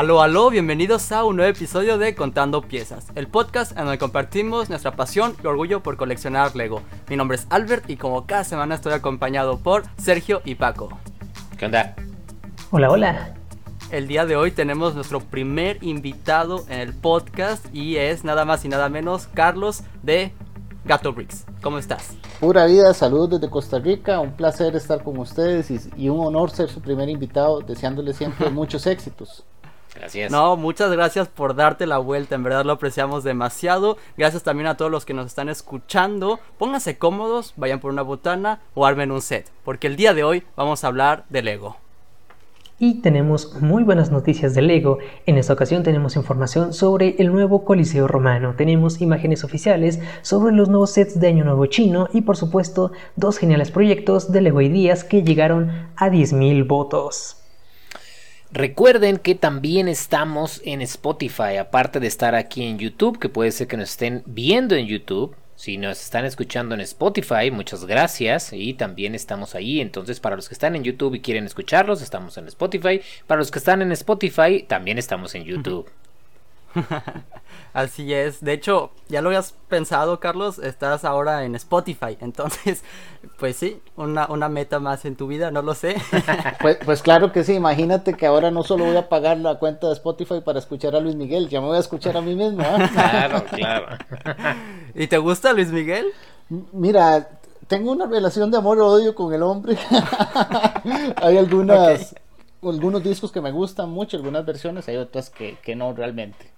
Aló, aló, bienvenidos a un nuevo episodio de Contando Piezas, el podcast en donde compartimos nuestra pasión y orgullo por coleccionar Lego. Mi nombre es Albert y como cada semana estoy acompañado por Sergio y Paco. ¿Qué onda? Hola, hola. El día de hoy tenemos nuestro primer invitado en el podcast y es nada más y nada menos Carlos de Gato Bricks. ¿Cómo estás? Pura vida, saludos desde Costa Rica, un placer estar con ustedes y, y un honor ser su primer invitado, deseándole siempre muchos éxitos. Gracias. No, muchas gracias por darte la vuelta, en verdad lo apreciamos demasiado. Gracias también a todos los que nos están escuchando. Pónganse cómodos, vayan por una botana o armen un set, porque el día de hoy vamos a hablar de Lego. Y tenemos muy buenas noticias de Lego. En esta ocasión tenemos información sobre el nuevo Coliseo Romano. Tenemos imágenes oficiales sobre los nuevos sets de Año Nuevo Chino y por supuesto dos geniales proyectos de Lego Ideas que llegaron a 10.000 votos. Recuerden que también estamos en Spotify, aparte de estar aquí en YouTube, que puede ser que nos estén viendo en YouTube. Si nos están escuchando en Spotify, muchas gracias. Y también estamos ahí. Entonces, para los que están en YouTube y quieren escucharlos, estamos en Spotify. Para los que están en Spotify, también estamos en YouTube. Así es. De hecho, ya lo habías pensado, Carlos. Estás ahora en Spotify. Entonces, pues sí, una, una meta más en tu vida, no lo sé. Pues, pues claro que sí. Imagínate que ahora no solo voy a pagar la cuenta de Spotify para escuchar a Luis Miguel, ya me voy a escuchar a mí mismo. ¿ah? Claro, claro. ¿Y te gusta Luis Miguel? Mira, tengo una relación de amor-odio con el hombre. Hay algunas, algunos discos que me gustan mucho, algunas versiones, hay otras que, que no realmente.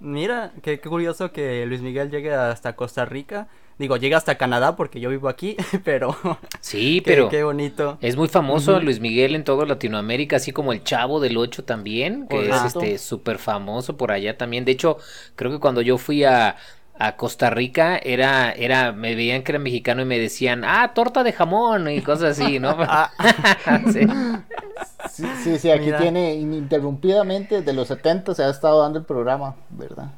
Mira, qué, qué curioso que Luis Miguel llegue hasta Costa Rica. Digo, llega hasta Canadá porque yo vivo aquí, pero... Sí, qué- pero Qué bonito. es muy famoso Luis Miguel en toda Latinoamérica, así como el Chavo del Ocho también, que es este súper famoso por allá también. De hecho, creo que cuando yo fui a, a Costa Rica era, era, me veían que era mexicano y me decían, ah, torta de jamón y cosas así, ¿no? Ah, Sí. Sí, sí, sí, aquí Mira. tiene ininterrumpidamente desde los 70 se ha estado dando el programa, ¿verdad?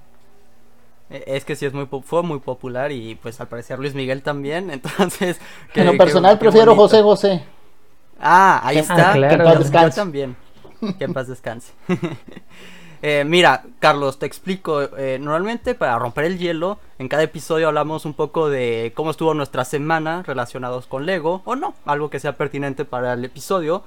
Eh, Es que sí es muy fue muy popular y pues al parecer Luis Miguel también, entonces... en lo personal prefiero. José José. Ah, ahí Que- está. ah, claro. que en paz yo también. Que en paz descanse. Eh, mira, Carlos, te explico. eh, normalmente para romper el hielo, en cada episodio hablamos un poco de cómo estuvo nuestra semana relacionados con Lego, o no, algo que sea pertinente para el episodio.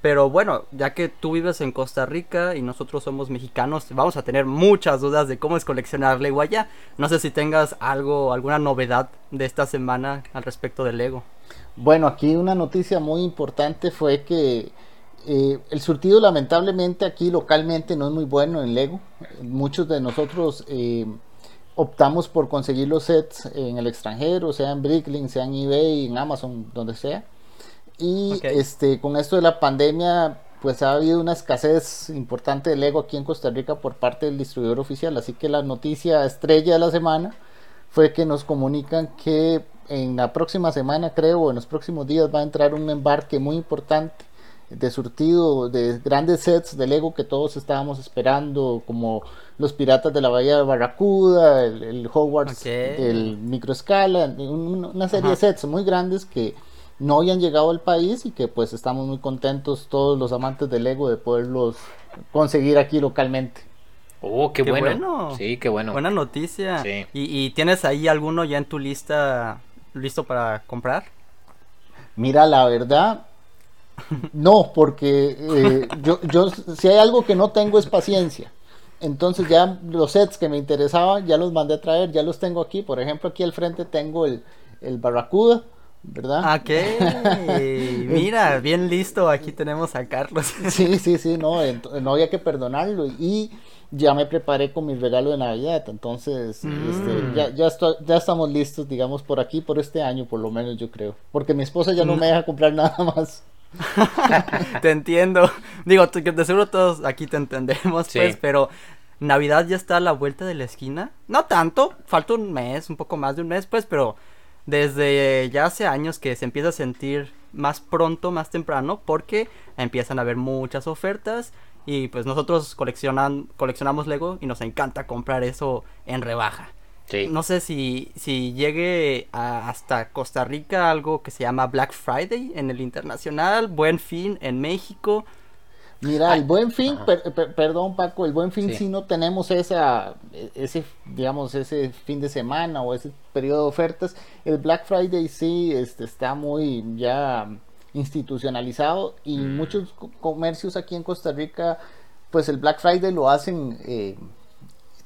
Pero bueno, ya que tú vives en Costa Rica y nosotros somos mexicanos, vamos a tener muchas dudas de cómo es coleccionar Lego allá. No sé si tengas algo, alguna novedad de esta semana al respecto de Lego. Bueno, aquí una noticia muy importante fue que eh, el surtido lamentablemente aquí localmente no es muy bueno en Lego. Muchos de nosotros eh, optamos por conseguir los sets en el extranjero, sea en Bricklink, sea en eBay, en Amazon, donde sea. Y este, con esto de la pandemia, pues ha habido una escasez importante de Lego aquí en Costa Rica por parte del distribuidor oficial. Así que la noticia estrella de la semana fue que nos comunican que en la próxima semana, creo, o en los próximos días va a entrar un embarque muy importante de surtido de grandes sets de Lego que todos estábamos esperando, como los Piratas de la Bahía de Barracuda, el, el Hogwarts, el Microescala, un- una serie de sets muy grandes que no habían llegado al país y que pues estamos muy contentos todos los amantes de Lego de poderlos conseguir aquí localmente. Oh, qué, Qué bueno. bueno. Sí, qué bueno. Buena noticia. Sí. ¿Y, y tienes ahí alguno ya en tu lista listo para comprar? Mira, la verdad, no, porque eh, yo, yo, si hay algo que no tengo es paciencia. Entonces ya los sets que me interesaban ya los mandé a traer, ya los tengo aquí. Por ejemplo, aquí al frente tengo el, el Barracuda, ¿verdad? Ok. Mira, bien listo. Aquí tenemos a Carlos. Sí, sí, sí, no, no había que perdonarlo. Y ya me preparé con mi regalo de Navidad. Entonces, Mm. este, ya, ya, estoy- ya estamos listos, digamos, por aquí, por este año, por lo menos yo creo. Porque mi esposa ya no Mm. me deja comprar nada más. te entiendo. Digo, de seguro todos aquí te entendemos, Sí. pues, pero Navidad ya está a la vuelta de la esquina. No tanto, falta un mes, un poco más de un mes, pues, pero desde ya hace años que se empieza a sentir más pronto, más temprano, porque empiezan a haber muchas ofertas y pues nosotros coleccionan, coleccionamos Lego y nos encanta comprar eso en rebaja. Sí. No sé si, si llegue a- hasta Costa Rica algo que se llama Black Friday en el internacional, Buen Fin en México. Mira, el buen fin, perdón Paco, el buen fin sí. no tenemos esa, ese, digamos, ese fin de semana o ese periodo de ofertas. El Black Friday sí este, está muy ya institucionalizado y mm. muchos comercios aquí en Costa Rica, pues el Black Friday lo hacen eh,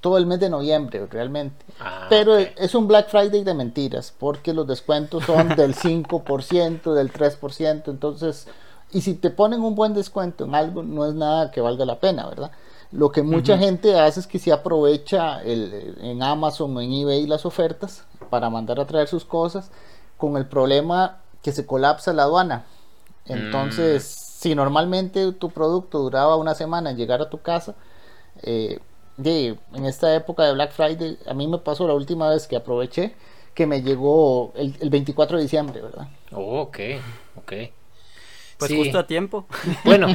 todo el mes de noviembre realmente. Ah, Pero es un Black Friday de mentiras, porque los descuentos son del 5%, del 3%, entonces y si te ponen un buen descuento en algo, no es nada que valga la pena, ¿verdad? Lo que mucha gente hace es que se aprovecha el, en Amazon o en eBay las ofertas para mandar a traer sus cosas con el problema que se colapsa la aduana. Entonces, mm. si normalmente tu producto duraba una semana en llegar a tu casa, eh, en esta época de Black Friday, a mí me pasó la última vez que aproveché que me llegó el, el 24 de diciembre, ¿verdad? Oh, ok, ok. Pues justo a tiempo. Bueno,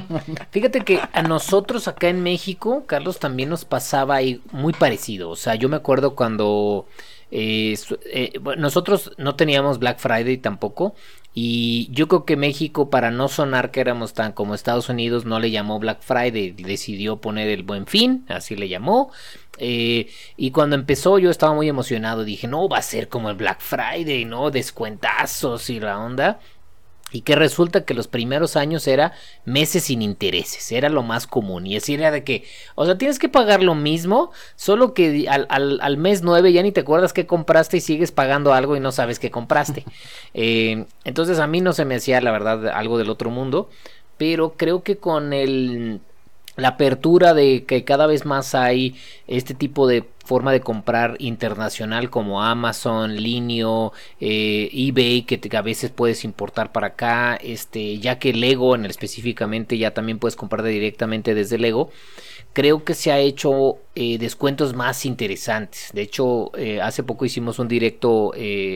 fíjate que a nosotros acá en México, Carlos, también nos pasaba ahí muy parecido. O sea, yo me acuerdo cuando eh, eh, nosotros no teníamos Black Friday tampoco. Y yo creo que México, para no sonar que éramos tan como Estados Unidos, no le llamó Black Friday, decidió poner el buen fin, así le llamó. Eh, y cuando empezó yo estaba muy emocionado, dije, no, va a ser como el Black Friday, ¿no? Descuentazos y la onda. Y que resulta que los primeros años era meses sin intereses, era lo más común. Y así era de que, o sea, tienes que pagar lo mismo, solo que al, al, mes 9 ya ni te acuerdas qué compraste y sigues pagando algo y no sabes qué compraste. Eh, entonces a mí no se me hacía, la verdad, algo del otro mundo. Pero creo que con el la apertura de que cada vez más hay este tipo de forma de comprar internacional como Amazon, Linio, eh, eBay que a veces puedes importar para acá, este, ya que Lego en el específicamente ya también puedes comprar directamente desde Lego. Creo que se ha hecho eh, descuentos más interesantes. De hecho, eh, hace poco hicimos un directo,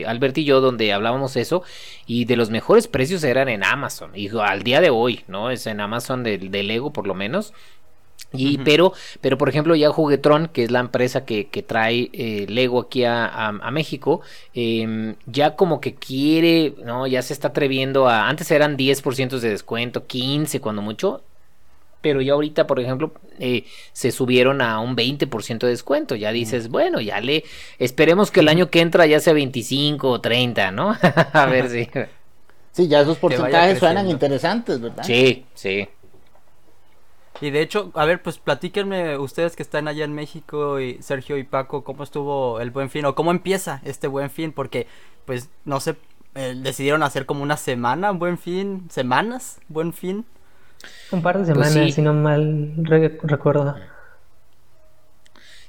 Albert y yo, donde hablábamos eso. Y de los mejores precios eran en Amazon. Y al día de hoy, ¿no? Es en Amazon de, de Lego por lo menos. Y, pero, pero por ejemplo, ya Juguetron, que es la empresa que, que trae eh, Lego aquí a, a, México, em, ya como que quiere, ¿no? Ya se está atreviendo a. Antes eran 10% de descuento, 15% cuando mucho. Pero ya ahorita, por ejemplo, eh, se subieron a un 20% de descuento. Ya dices, bueno, ya le. Esperemos que el año que entra ya sea 25 o 30, ¿no? a ver si. Sí, ya esos porcentajes suenan interesantes, ¿verdad? Sí, sí. Y de hecho, a ver, pues platíquenme ustedes que están allá en México y Sergio y Paco, cómo estuvo el buen fin o cómo empieza este buen fin, porque pues no sé, eh, decidieron hacer como una semana, un buen fin, semanas, buen fin. Un par de pues semanas, si no mal recuerdo.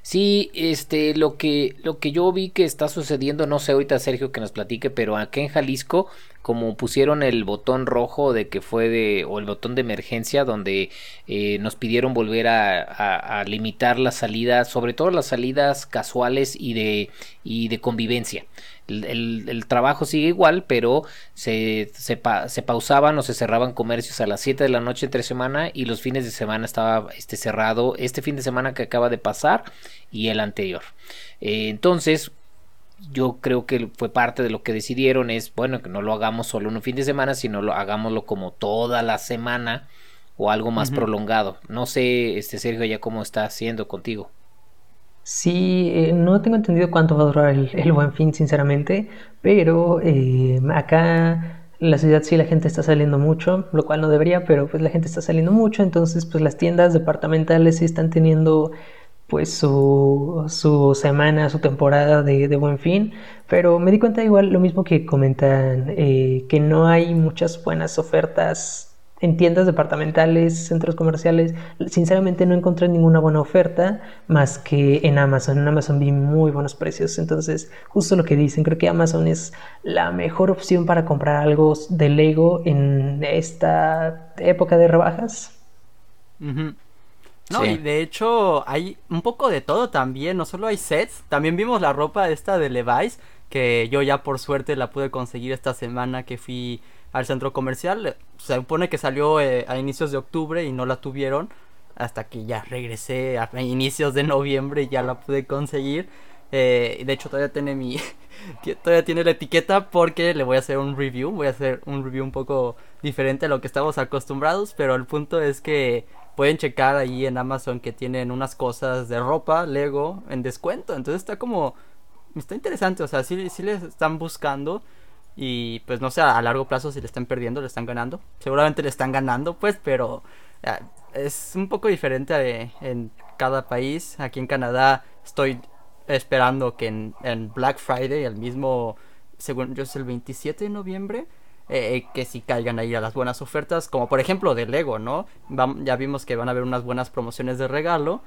Sí, este, lo que, lo que yo vi que está sucediendo, no sé ahorita Sergio que nos platique, pero aquí en Jalisco, como pusieron el botón rojo de que fue de, o el botón de emergencia, donde eh, nos pidieron volver a, a, limitar las salidas, sobre todo las salidas casuales y de, y de convivencia. El, trabajo sigue igual, pero se, se, pausaban o se cerraban comercios a las 7 de la noche entre semana y los fines de semana estaba este, cerrado este fin de semana que acaba de pasar y el anterior. Eh, entonces, yo creo que fue parte de lo que decidieron es, bueno, que no lo hagamos solo en un fin de semana, sino lo hagámoslo como toda la semana o algo más prolongado. No sé, este Sergio, ya cómo está haciendo contigo. Sí, eh, no tengo entendido cuánto va a durar el, buen fin, sinceramente, pero eh, acá en la ciudad sí la gente está saliendo mucho, lo cual no debería, pero pues la gente está saliendo mucho, entonces pues las tiendas departamentales sí están teniendo pues su, su semana, su temporada de, buen fin, pero me di cuenta igual lo mismo que comentan, eh, que no hay muchas buenas ofertas en tiendas departamentales, centros comerciales, sinceramente no encontré ninguna buena oferta más que en Amazon. En Amazon vi muy buenos precios. Entonces, justo lo que dicen, creo que Amazon es la mejor opción para comprar algo de Lego en esta época de rebajas. No, y de hecho hay un poco de todo también, no solo hay sets, también vimos la ropa esta de Levi's, que yo ya por suerte la pude conseguir esta semana que fui al centro comercial. Se supone que salió eh, a inicios de octubre y no la tuvieron. Hasta que ya regresé a inicios de noviembre y ya la pude conseguir. Eh, de hecho todavía tiene mi todavía tiene la etiqueta porque le voy a hacer un review. Voy a hacer un review un poco diferente a lo que estamos acostumbrados. Pero el punto es que pueden checar ahí en Amazon que tienen unas cosas de ropa, Lego, en descuento. Entonces está como, está interesante, o sea, sí, sí les están buscando. Y pues no sé, a largo plazo si le están perdiendo, le están ganando. Seguramente le están ganando, pues, pero es un poco diferente en cada país. Aquí en Canadá estoy esperando que en, Black Friday, el mismo, según yo es el 27 de noviembre, eh, que si caigan ahí a las buenas ofertas, como por ejemplo de Lego, ¿no? ya vimos que van a haber unas buenas promociones de regalo.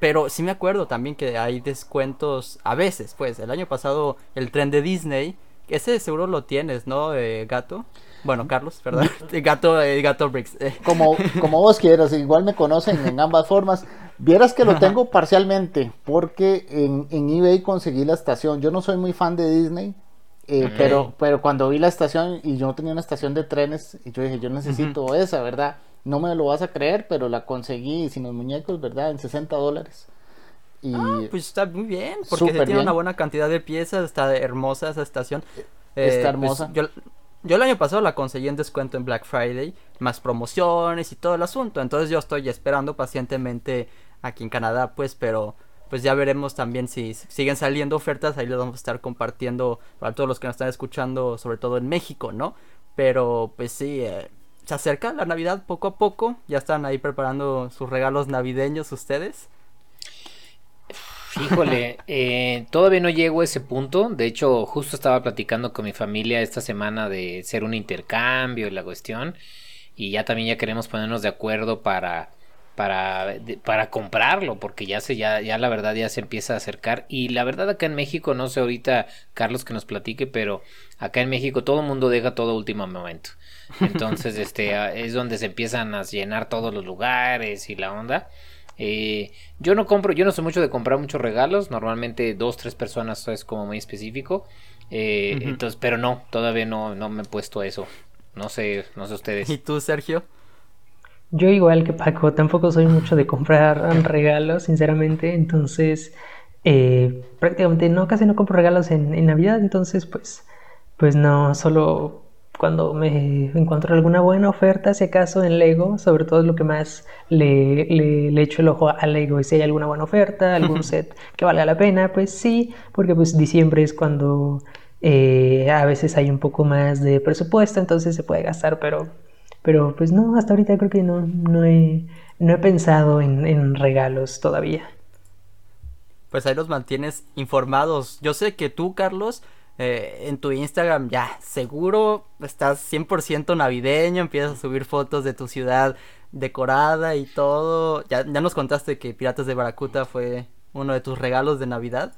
Pero sí me acuerdo también que hay descuentos a veces, pues el año pasado el tren de Disney, ese seguro lo tienes, ¿no, eh, gato? Bueno, Carlos, perdón. gato, eh, gato Bricks. Como, como vos quieras, igual me conocen en ambas formas. Vieras que lo tengo parcialmente, porque en, en eBay conseguí la estación. Yo no soy muy fan de Disney, eh, pero, pero cuando vi la estación y yo no tenía una estación de trenes, y yo dije, yo necesito esa, ¿verdad? No me lo vas a creer, pero la conseguí sin los muñecos, ¿verdad? En 60 dólares. Y ah, pues está muy bien, porque tiene una buena cantidad de piezas, está hermosa esa estación. está eh, pues, hermosa. yo, yo el año pasado la conseguí en descuento en Black Friday, más promociones y todo el asunto. Entonces yo estoy esperando pacientemente aquí en Canadá, pues, pero pues ya veremos también si siguen saliendo ofertas, ahí les vamos a estar compartiendo para todos los que nos están escuchando, sobre todo en México, ¿no? Pero pues sí, eh, se acerca la Navidad poco a poco, ya están ahí preparando sus regalos navideños ustedes. Híjole, eh, todavía no llego a ese punto. De hecho, justo estaba platicando con mi familia esta semana de ser un intercambio y la cuestión. Y ya también ya queremos ponernos de acuerdo para para, para comprarlo, porque ya se, ya, ya la verdad ya se empieza a acercar. Y la verdad acá en México, no sé ahorita Carlos que nos platique, pero acá en México todo el mundo deja todo último momento. Entonces, este es donde se empiezan a llenar todos los lugares y la onda. Eh, yo no compro, yo no soy mucho de comprar muchos regalos, normalmente dos, tres personas es como muy específico. Eh, entonces, pero no, todavía no, no me he puesto eso. No sé, no sé ustedes. ¿Y tú, Sergio? Yo igual que Paco, tampoco soy mucho de comprar regalos, sinceramente, entonces eh, prácticamente no, casi no compro regalos en, Navidad, entonces pues, pues no, solo cuando me encuentro alguna buena oferta, si acaso en Lego, sobre todo es lo que más le, le, echo el ojo a Lego, y si hay alguna buena oferta, algún set que valga la pena, pues sí, porque pues diciembre es cuando eh, a veces hay un poco más de presupuesto, entonces se puede gastar, pero pero pues no, hasta ahorita creo que no, no, he, no he pensado en, regalos todavía. Pues ahí los mantienes informados. Yo sé que tú, Carlos, eh, en tu Instagram ya seguro estás 100% navideño, empiezas a subir fotos de tu ciudad decorada y todo. Ya, ya nos contaste que Piratas de Baracuta fue uno de tus regalos de Navidad.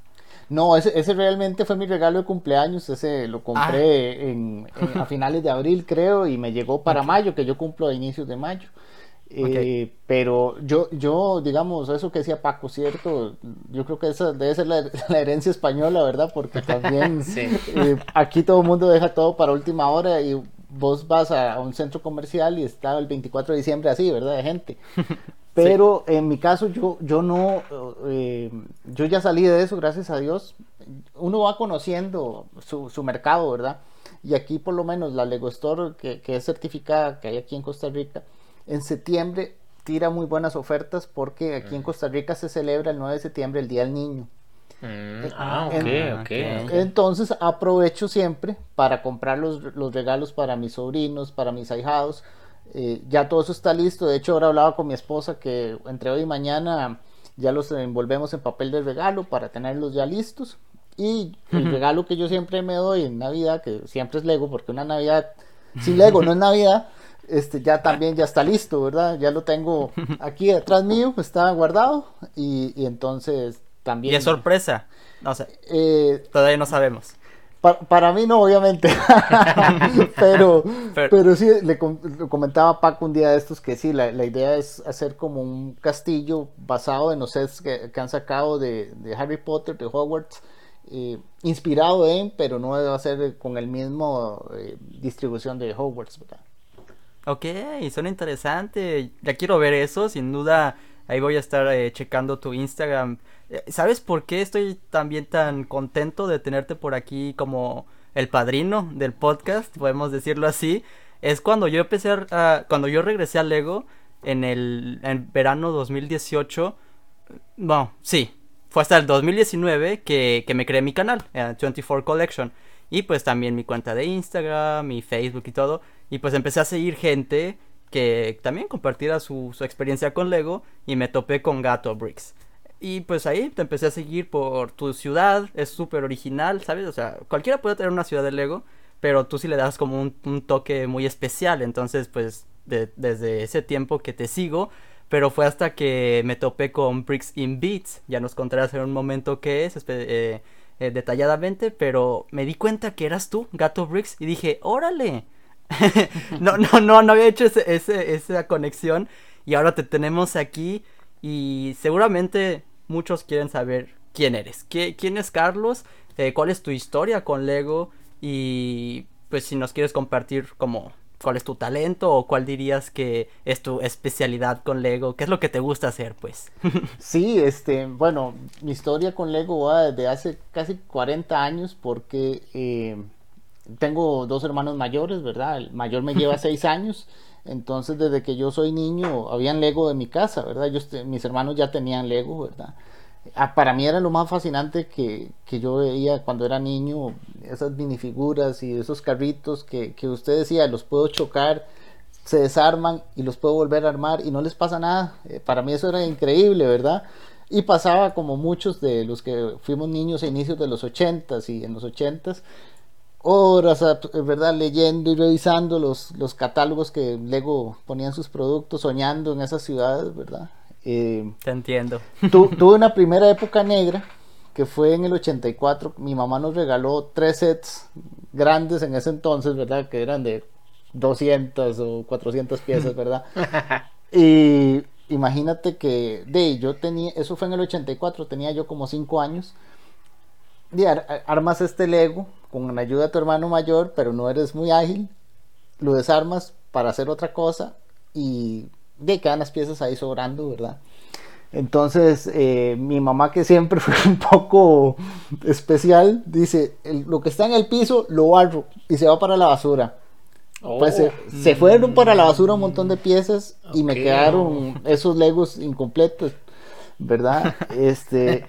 No, ese, ese realmente fue mi regalo de cumpleaños. Ese lo compré ah. en, a finales de abril, creo, y me llegó para mayo, que yo cumplo a inicios de mayo. Eh, pero yo, yo, digamos, eso que decía Paco, ¿cierto? Yo creo que esa debe ser la, herencia española, ¿verdad? Porque también eh, aquí todo el mundo deja todo para última hora y vos vas a, un centro comercial y está el 24 de diciembre así, ¿verdad? De gente. Pero en mi caso yo, yo no, eh, yo ya salí de eso, gracias a Dios. Uno va conociendo su, su mercado, ¿verdad? Y aquí por lo menos la Lego Store, que, que, es certificada, que hay aquí en Costa Rica, en septiembre tira muy buenas ofertas porque aquí en Costa Rica se celebra el 9 de septiembre el Día del Niño. Mm, eh, ah, ok, Entonces aprovecho siempre para comprar los, los regalos para mis sobrinos, para mis ahijados eh, ya todo eso está listo. De hecho, ahora hablaba con mi esposa que entre hoy y mañana ya los envolvemos en papel de regalo para tenerlos ya listos. Y el regalo que yo siempre me doy en Navidad, que siempre es Lego, porque una Navidad sin Lego no es Navidad, este ya también ya está listo, ¿verdad? Ya lo tengo aquí detrás mío, está guardado y, entonces también... Y es sorpresa, no sé, eh, todavía no sabemos para mí no, obviamente. pero, pero, sí, le, comentaba a Paco un día de estos que sí, la, idea es hacer como un castillo basado en los sets que, han sacado de, Harry Potter, de Hogwarts, eh, inspirado en, pero no va a ser con el mismo eh, distribución de Hogwarts, ¿verdad? Ok, son interesantes. Ya quiero ver eso, sin duda. Ahí voy a estar eh, checando tu Instagram eh, ¿Sabes por qué estoy también tan contento de tenerte por aquí como el padrino del podcast? Podemos decirlo así. Es cuando yo empecé cuando yo regresé a Lego, en el en verano 2018. Bueno, sí, fue hasta el 2019 que, que me creé mi canal, 24 eh, Collection. Y pues también mi cuenta de Instagram, mi Facebook y todo. Y pues empecé a seguir gente que también compartiera su, experiencia con Lego y me topé con Gato Bricks. Y pues ahí te empecé a seguir por tu ciudad, es súper original, ¿sabes? O sea, cualquiera puede tener una ciudad de Lego, pero tú sí le das como un, toque muy especial. Entonces, pues desde ese tiempo que te sigo, pero fue hasta que me topé con Bricks in Beats, ya nos contarás en un momento qué es, eh, eh, detalladamente, pero me di cuenta que eras tú, Gato Bricks, y dije, órale. no, no, no, no había hecho esa conexión. Y ahora te tenemos aquí y seguramente muchos quieren saber quién eres, quién es Carlos, eh, cuál es tu historia con Lego y pues si nos quieres compartir como cuál es tu talento o cuál dirías que es tu especialidad con Lego, qué es lo que te gusta hacer, pues. sí, este, bueno, mi historia con Lego va desde hace casi 40 años porque eh, tengo dos hermanos mayores, ¿verdad? El mayor me lleva 6 años, entonces desde que yo soy niño habían Lego de mi casa, ¿verdad? mis hermanos ya tenían Lego, ¿verdad? Ah, para mí era lo más fascinante que, yo veía cuando era niño, esas minifiguras y esos carritos que, que usted decía, los puedo chocar, se desarman y los puedo volver a armar y no les pasa nada. Eh, para mí eso era increíble, ¿verdad? Y pasaba como muchos de los que fuimos niños a inicios de los ochentas y en los ochentas, horas, ¿verdad? Leyendo y revisando los, los catálogos que Lego ponían sus productos, soñando en esas ciudades, ¿verdad? Eh, Te entiendo. tuve una primera época negra que fue en el 84. Mi mamá nos regaló tres sets grandes en ese entonces, ¿verdad? Que eran de 200 o 400 piezas, ¿verdad? y imagínate que, de yo tenía, eso fue en el 84, tenía yo como 5 años. Y armas este Lego con la ayuda de tu hermano mayor, pero no eres muy ágil. Lo desarmas para hacer otra cosa y de quedan las piezas ahí sobrando, ¿verdad? Entonces, eh, mi mamá, que siempre fue un poco especial, dice: Lo que está en el piso lo barro y se va para la basura. Pues se, fueron para la basura un montón de piezas y me quedaron esos legos incompletos, ¿verdad? Este,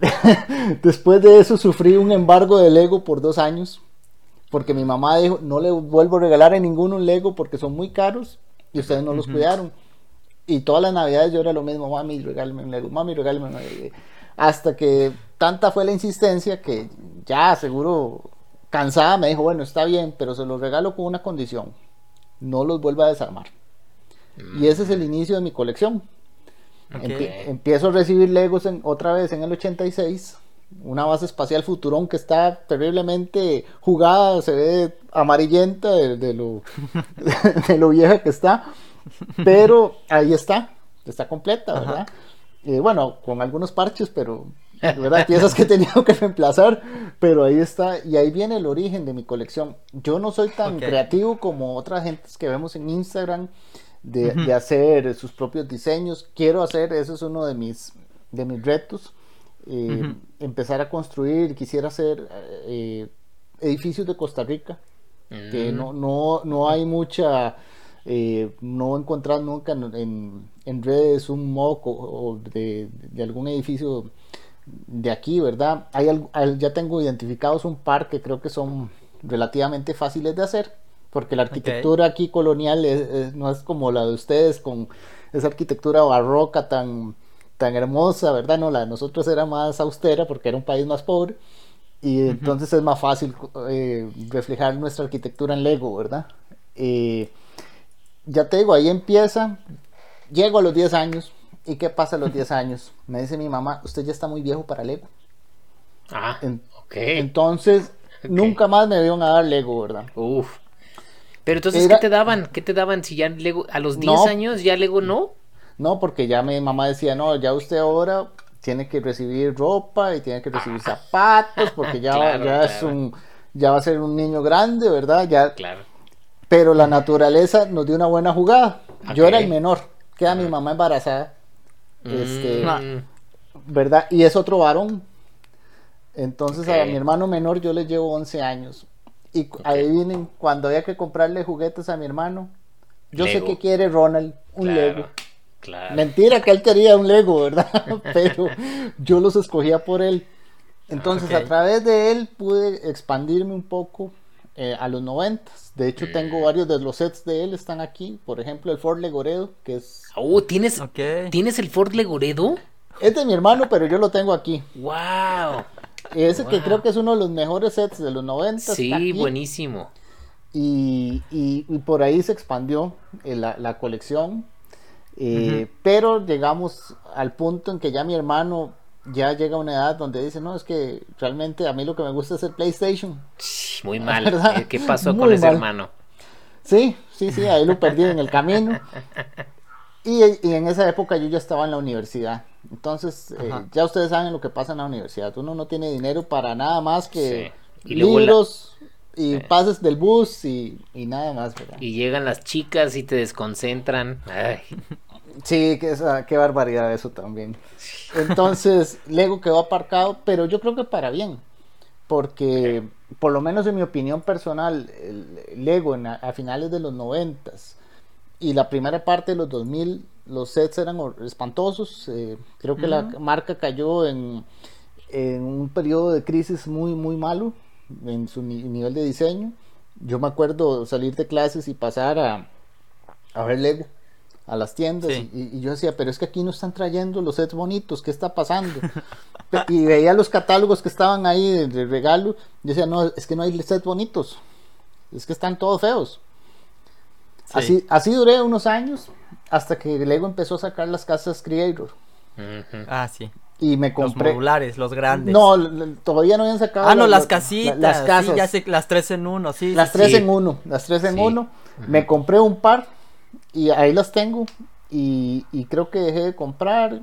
después de eso sufrí un embargo de Lego por dos años, porque mi mamá dijo: No le vuelvo a regalar a ninguno un Lego porque son muy caros y ustedes no los cuidaron. Y todas las navidades yo era lo mismo, mami, regálame un Lego, mami, regálame un Lego. Hasta que tanta fue la insistencia que ya seguro cansada me dijo, bueno, está bien, pero se los regalo con una condición, no los vuelva a desarmar. Y ese es el inicio de mi colección. Empiezo a recibir Legos en, otra vez en el 86 una base espacial Futurón que está terriblemente jugada, se ve amarillenta de, lo, de, lo vieja que está, pero ahí está, está completa, ¿verdad? Eh, bueno, con algunos parches, pero ¿verdad? piezas que he tenido que reemplazar, pero ahí está, y ahí viene el origen de mi colección. Yo no soy tan creativo como otras gentes que vemos en Instagram de, de, hacer sus propios diseños. Quiero hacer, eso es uno de mis, de mis retos eh, empezar a construir, quisiera hacer eh, edificios de Costa Rica, que mm. no, no, no hay mucha, eh, no encontrar nunca en, en, redes un moco o de, algún edificio de aquí, ¿verdad? Hay, ya tengo identificados un par que creo que son relativamente fáciles de hacer, porque la arquitectura aquí colonial no es como la de ustedes con esa arquitectura barroca tan tan hermosa, ¿verdad? No, la de nosotros era más austera porque era un país más pobre y entonces es más fácil eh, reflejar nuestra arquitectura en Lego, ¿verdad? Eh, ya te digo, ahí empieza, llego a los 10 años y ¿qué pasa a los 10 años? Me dice mi mamá, usted ya está muy viejo para Lego. Ah, ok. Entonces, nunca más me vieron a dar Lego, ¿verdad? Uf. Pero entonces, ¿qué te daban? ¿Qué te daban si ya Lego, a los 10 años ya Lego no? No, porque ya mi mamá decía, no, ya usted ahora tiene que recibir ropa y tiene que recibir ah. zapatos porque ya, ya es un ya va a ser un niño grande, ¿verdad? Ya Claro. Pero la naturaleza nos dio una buena jugada. Yo era el menor, queda mi mamá embarazada. Este, mm. ¿verdad? Y es otro varón. Entonces a mi hermano menor yo le llevo 11 años. Y ahí vienen, cuando había que comprarle juguetes a mi hermano, yo sé que quiere Ronald un Claro, Lego. Claro. Mentira que él quería un Lego, ¿verdad? Pero yo los escogía por él. Entonces, a través de él pude expandirme un poco eh, a los noventas. De hecho, Mm. tengo varios de los sets de él, están aquí. Por ejemplo, el Ford Legoredo, que es, Oh, ¿tienes. ¿tienes el Ford Legoredo? es de mi hermano, pero yo lo tengo aquí. ¡Wow! Ese que creo que es uno de los mejores sets de los noventas. Sí, está aquí. buenísimo. y, y- y por ahí se expandió eh, la, la colección. Eh, Pero llegamos al punto en que ya mi hermano ya llega a una edad donde dice, no, es que realmente a mí lo que me gusta es el PlayStation. Muy mal. ¿Verdad? Eh, ¿Qué pasó Muy con ese mal. hermano? Sí, sí, sí, ahí lo perdí en el camino. Y, y en esa época yo ya estaba en la universidad. Entonces, eh, ya ustedes saben lo que pasa en la universidad. Uno no tiene dinero para nada más que Sí. Y la- libros y pases del bus y, y nada más, ¿verdad? Y llegan las chicas y te desconcentran. Ay, Sí, que esa- qué barbaridad eso también. Entonces, Lego quedó aparcado, pero yo creo que para bien, porque por lo menos en mi opinión personal, el Lego en a, a finales de los noventas y la primera parte de los 2000, los sets eran espantosos. eh, creo que la marca cayó en, en un periodo de crisis muy, muy malo en su ni- nivel de diseño. Yo me acuerdo salir de clases y pasar a, a ver Lego a las tiendas Sí. y, y yo decía, pero es que aquí no están trayendo los sets bonitos, ¿qué está pasando? Y veía los catálogos que estaban ahí de, de regalo, yo decía, no, es que no hay sets bonitos, es que están todos feos. Sí. Así, así duré unos años hasta que Lego empezó a sacar las casas Creator. Ah, sí. y me Los compré... modulares, los grandes. No, todavía no habían sacado Ah, no, la- las la- casitas. la- las casas. Sí, ya sé, las tres en uno, sí. Las sí, tres sí. en uno, las tres en Sí. uno. Me compré un par y ahí las tengo. Y, y creo que dejé de comprar.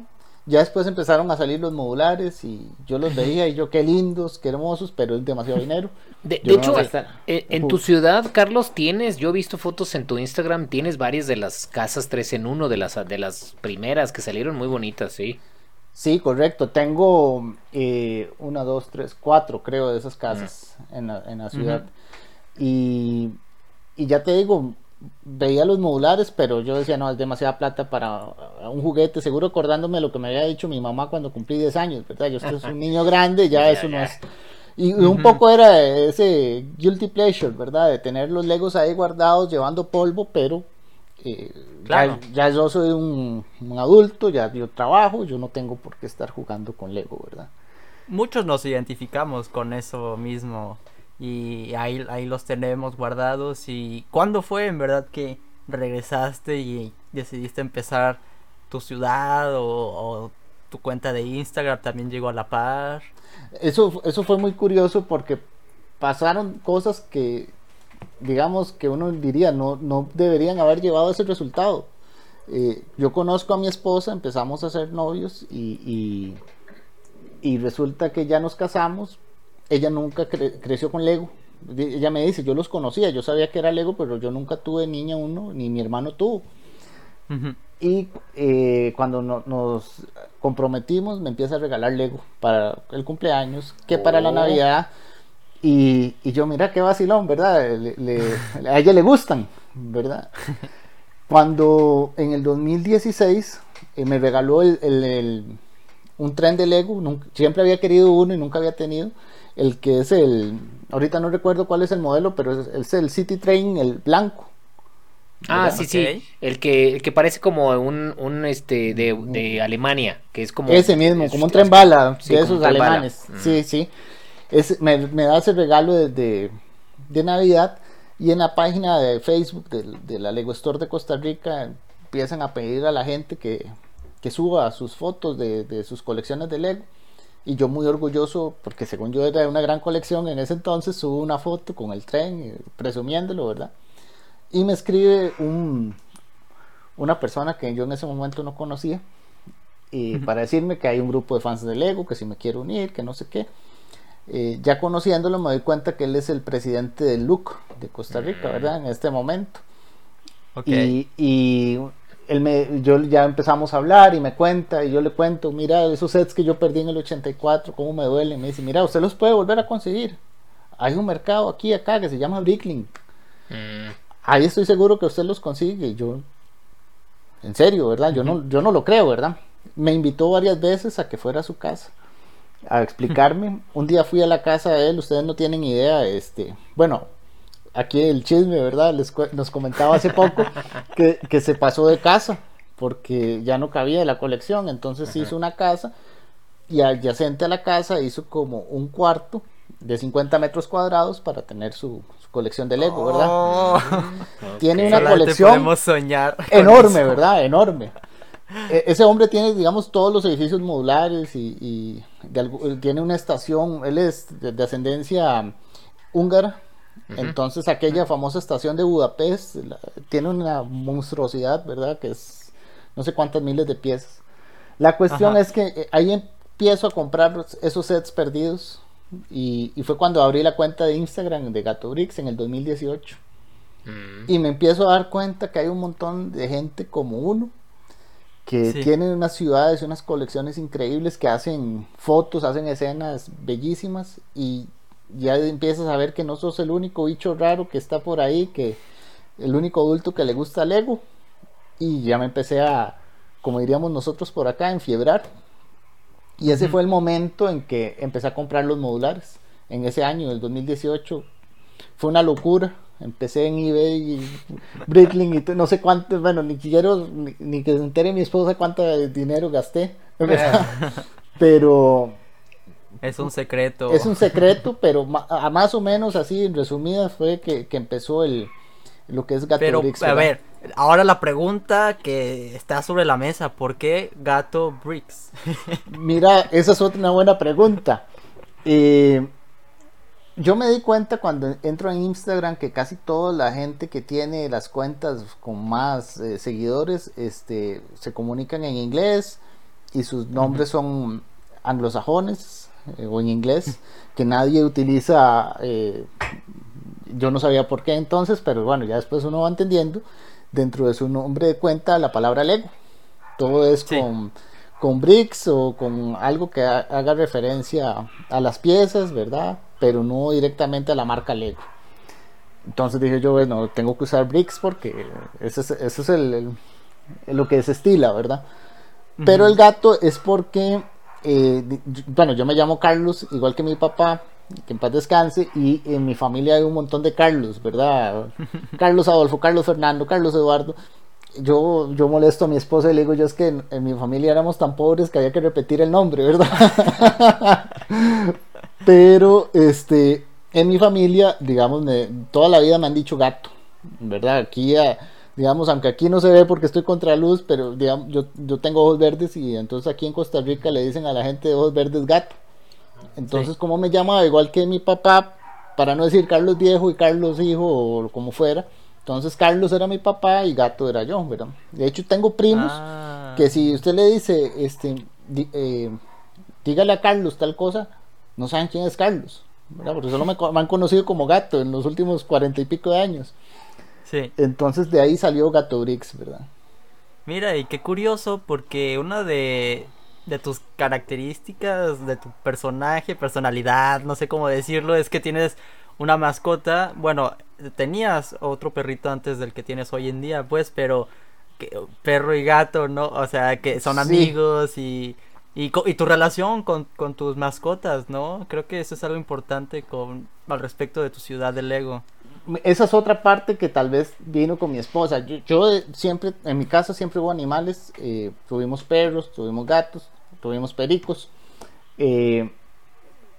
Ya después empezaron a salir los modulares y yo los veía y yo qué lindos, qué hermosos, pero es demasiado dinero. De, Yo de no hecho, eh, en tu ciudad, Carlos, tienes, yo he visto fotos en tu Instagram, tienes varias de las casas 3 en 1, de las, de las primeras que salieron muy bonitas, sí. Sí, correcto. Tengo eh, una, dos, tres, cuatro, creo, de esas casas en, la, en la ciudad. y, y ya te digo, veía los modulares, pero yo decía, no, es demasiada plata para uh, un juguete. Seguro acordándome de lo que me había dicho mi mamá cuando cumplí 10 años, ¿verdad? Yo soy un niño grande, ya eso no es. Y, un poco era ese guilty pleasure, ¿verdad? De tener los Legos ahí guardados, llevando polvo, pero eh, Claro. ya, ya yo soy un, un adulto, ya yo trabajo, yo no tengo por qué estar jugando con Lego, ¿verdad? Muchos nos identificamos con eso mismo. Y ahí, ahí los tenemos guardados. ¿Y cuándo fue en verdad que regresaste y decidiste empezar tu ciudad o, tu cuenta de Instagram también llegó a la par? Eso, eso fue muy curioso porque pasaron cosas que, digamos, que uno diría no, no deberían haber llevado a ese resultado. Eh, yo conozco a mi esposa, empezamos a ser novios y, y resulta que ya nos casamos. Ella nunca cre- creció con Lego. Ella me dice, yo los conocía, yo sabía que era Lego, pero yo nunca tuve niña uno, ni mi hermano tuvo. Y eh, cuando no- nos comprometimos, me empieza a regalar Lego para el cumpleaños, que para la Oh. Navidad. Y, y yo, mira qué vacilón, ¿verdad? Le- le- a ella le gustan, ¿verdad? Cuando en el 2016 eh, me regaló el, el- el- un tren de Lego, nunca- siempre había querido uno y nunca había tenido, el que es el, ahorita no recuerdo cuál es el modelo, pero es, es el City Train, el blanco. Ah, sí, sí. El que, el que parece como un, un este de, de Alemania, que es como Ese mismo, es- como un tren bala sí, de esos alemanes. Mm. Sí, sí. Es, me, me da ese regalo de, de, de Navidad y en la página de Facebook de, de la Lego Store de Costa Rica empiezan a pedir a la gente que, que suba sus fotos de, de sus colecciones de Lego. Y yo muy orgulloso, porque según yo era una gran colección en ese entonces, subo una foto con el tren, eh, presumiéndolo, ¿verdad? Y me escribe un, una persona que yo en ese momento no conocía, y para decirme que hay un grupo de fans de Lego, que si me quiero unir, que no sé qué. Eh, ya conociéndolo me doy cuenta que él es el presidente del LUC de Costa Rica, Mm. ¿verdad? En este momento. Ok. Y, y él me, yo ya empezamos a hablar y me cuenta y yo le cuento, mira, esos sets que yo perdí en el 84, cómo me duelen. Me dice, mira, usted los puede volver a conseguir. Hay un mercado aquí, acá, que se llama Bricklink. Mm, ahí estoy seguro que usted los consigue. Yo, en serio, ¿verdad? Yo, no, yo no lo creo, ¿verdad? Me invitó varias veces a que fuera a su casa a explicarme. Un día fui a la casa de él, ustedes no tienen idea, este, bueno, aquí el chisme, ¿verdad? Les, nos comentaba hace poco que, que, se pasó de casa porque ya no cabía la colección, entonces hizo una casa y adyacente a la casa hizo como un cuarto de 50 metros cuadrados para tener su, colección de Lego, ¿verdad? Oh. Tiene una colección soñar enorme, ¿verdad? Enorme. E, ese hombre tiene, digamos, todos los edificios modulares y, tiene una estación, él es de, ascendencia húngara, entonces aquella famosa estación de Budapest tiene una monstruosidad, ¿verdad? Que es no sé cuántas miles de piezas. La cuestión es que eh, ahí empiezo a comprar esos sets perdidos y, fue cuando abrí la cuenta de Instagram de Gato Bricks en el 2018. Mm. Y me empiezo a dar cuenta que hay un montón de gente como uno que tienen unas ciudades unas colecciones increíbles que hacen fotos, hacen escenas bellísimas y ya empiezas a ver que no sos el único bicho raro que está por ahí, que el único adulto que le gusta Lego y ya me empecé a, como diríamos nosotros por acá, enfiebrar. Y ese fue el momento en que empecé a comprar los modulares. En ese año, el 2018, fue una locura Empecé en eBay y Bricklink y no sé cuánto, bueno, ni quiero ni, que se entere mi esposa cuánto dinero gasté. pero es un secreto. Es un secreto, pero a más o menos así, en resumidas, fue que, empezó el lo que es Gato pero, A ver, ahora la pregunta que está sobre la mesa, ¿por qué Gato Bricks? Mira, esa es otra una buena pregunta. Eh, yo me di cuenta cuando entro en Instagram que casi toda la gente que tiene las cuentas con más eh, seguidores este, se comunican en inglés y sus nombres son anglosajones eh, o en inglés que nadie utiliza. Eh, yo no sabía por qué entonces, pero bueno, ya después uno va entendiendo dentro de su nombre de cuenta la palabra Lego. Todo es con, con bricks o con algo que haga referencia a las piezas, ¿verdad? pero no directamente a la marca Lego. Entonces dije yo, bueno, tengo que usar bricks porque ese es, el, lo que se estila, ¿verdad? Pero el gato es porque, eh, bueno, yo me llamo Carlos, igual que mi papá, que en paz descanse, y en mi familia hay un montón de Carlos, ¿verdad? Carlos Adolfo, Carlos Fernando, Carlos Eduardo. Yo, yo molesto a mi esposa y le digo yo es que en, en mi familia éramos tan pobres que había que repetir el nombre, ¿verdad? Pero, este, en mi familia, digamos, toda la vida me han dicho gato, ¿verdad? Aquí, digamos, aunque aquí no se ve porque estoy contra luz, pero digamos, yo, yo tengo ojos verdes y entonces aquí en Costa Rica le dicen a la gente de ojos verdes gato. Entonces, como me llamaba igual que mi papá, para no decir Carlos viejo y Carlos hijo o como fuera, entonces Carlos era mi papá y gato era yo, ¿verdad? De hecho, tengo primos ah. que si usted le dice, este, eh, dígale a Carlos tal cosa, no saben quién es Carlos, porque solo me, han conocido como gato en los últimos cuarenta y pico de años. Sí. Entonces de ahí salió Gato Brix, ¿verdad? Mira, y qué curioso, porque una de, de tus características, de tu personaje, personalidad, no sé cómo decirlo, es que tienes una mascota. Bueno, tenías otro perrito antes del que tienes hoy en día, pues, pero perro y gato, ¿no? O sea, que son amigos y y, y tu relación con, tus mascotas, ¿no? Creo que eso es algo importante con, al respecto de tu ciudad de Lego. Esa es otra parte que tal vez vino con mi esposa. Yo, siempre, en mi casa siempre hubo animales. Eh, tuvimos perros, tuvimos gatos, tuvimos pericos. Eh,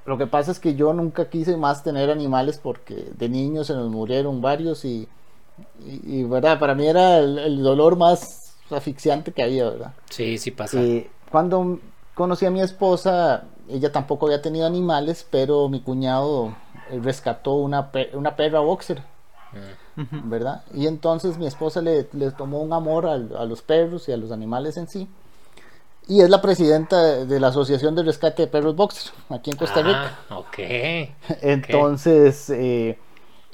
lo que pasa es que yo nunca quise más tener animales porque de niño se nos murieron varios y, y, verdad, para mí era el, dolor más asfixiante que había, ¿verdad? Sí, sí pasa. Eh, cuando conocí a mi esposa, ella tampoco había tenido animales, pero mi cuñado eh, rescató una, una perra boxer, mm. ¿verdad? Y entonces mi esposa le, tomó un amor a, los perros y a los animales en sí. Y es la presidenta de la Asociación de Rescate de Perros Boxer, aquí en Costa Rica. Ah, ok. Entonces, eh,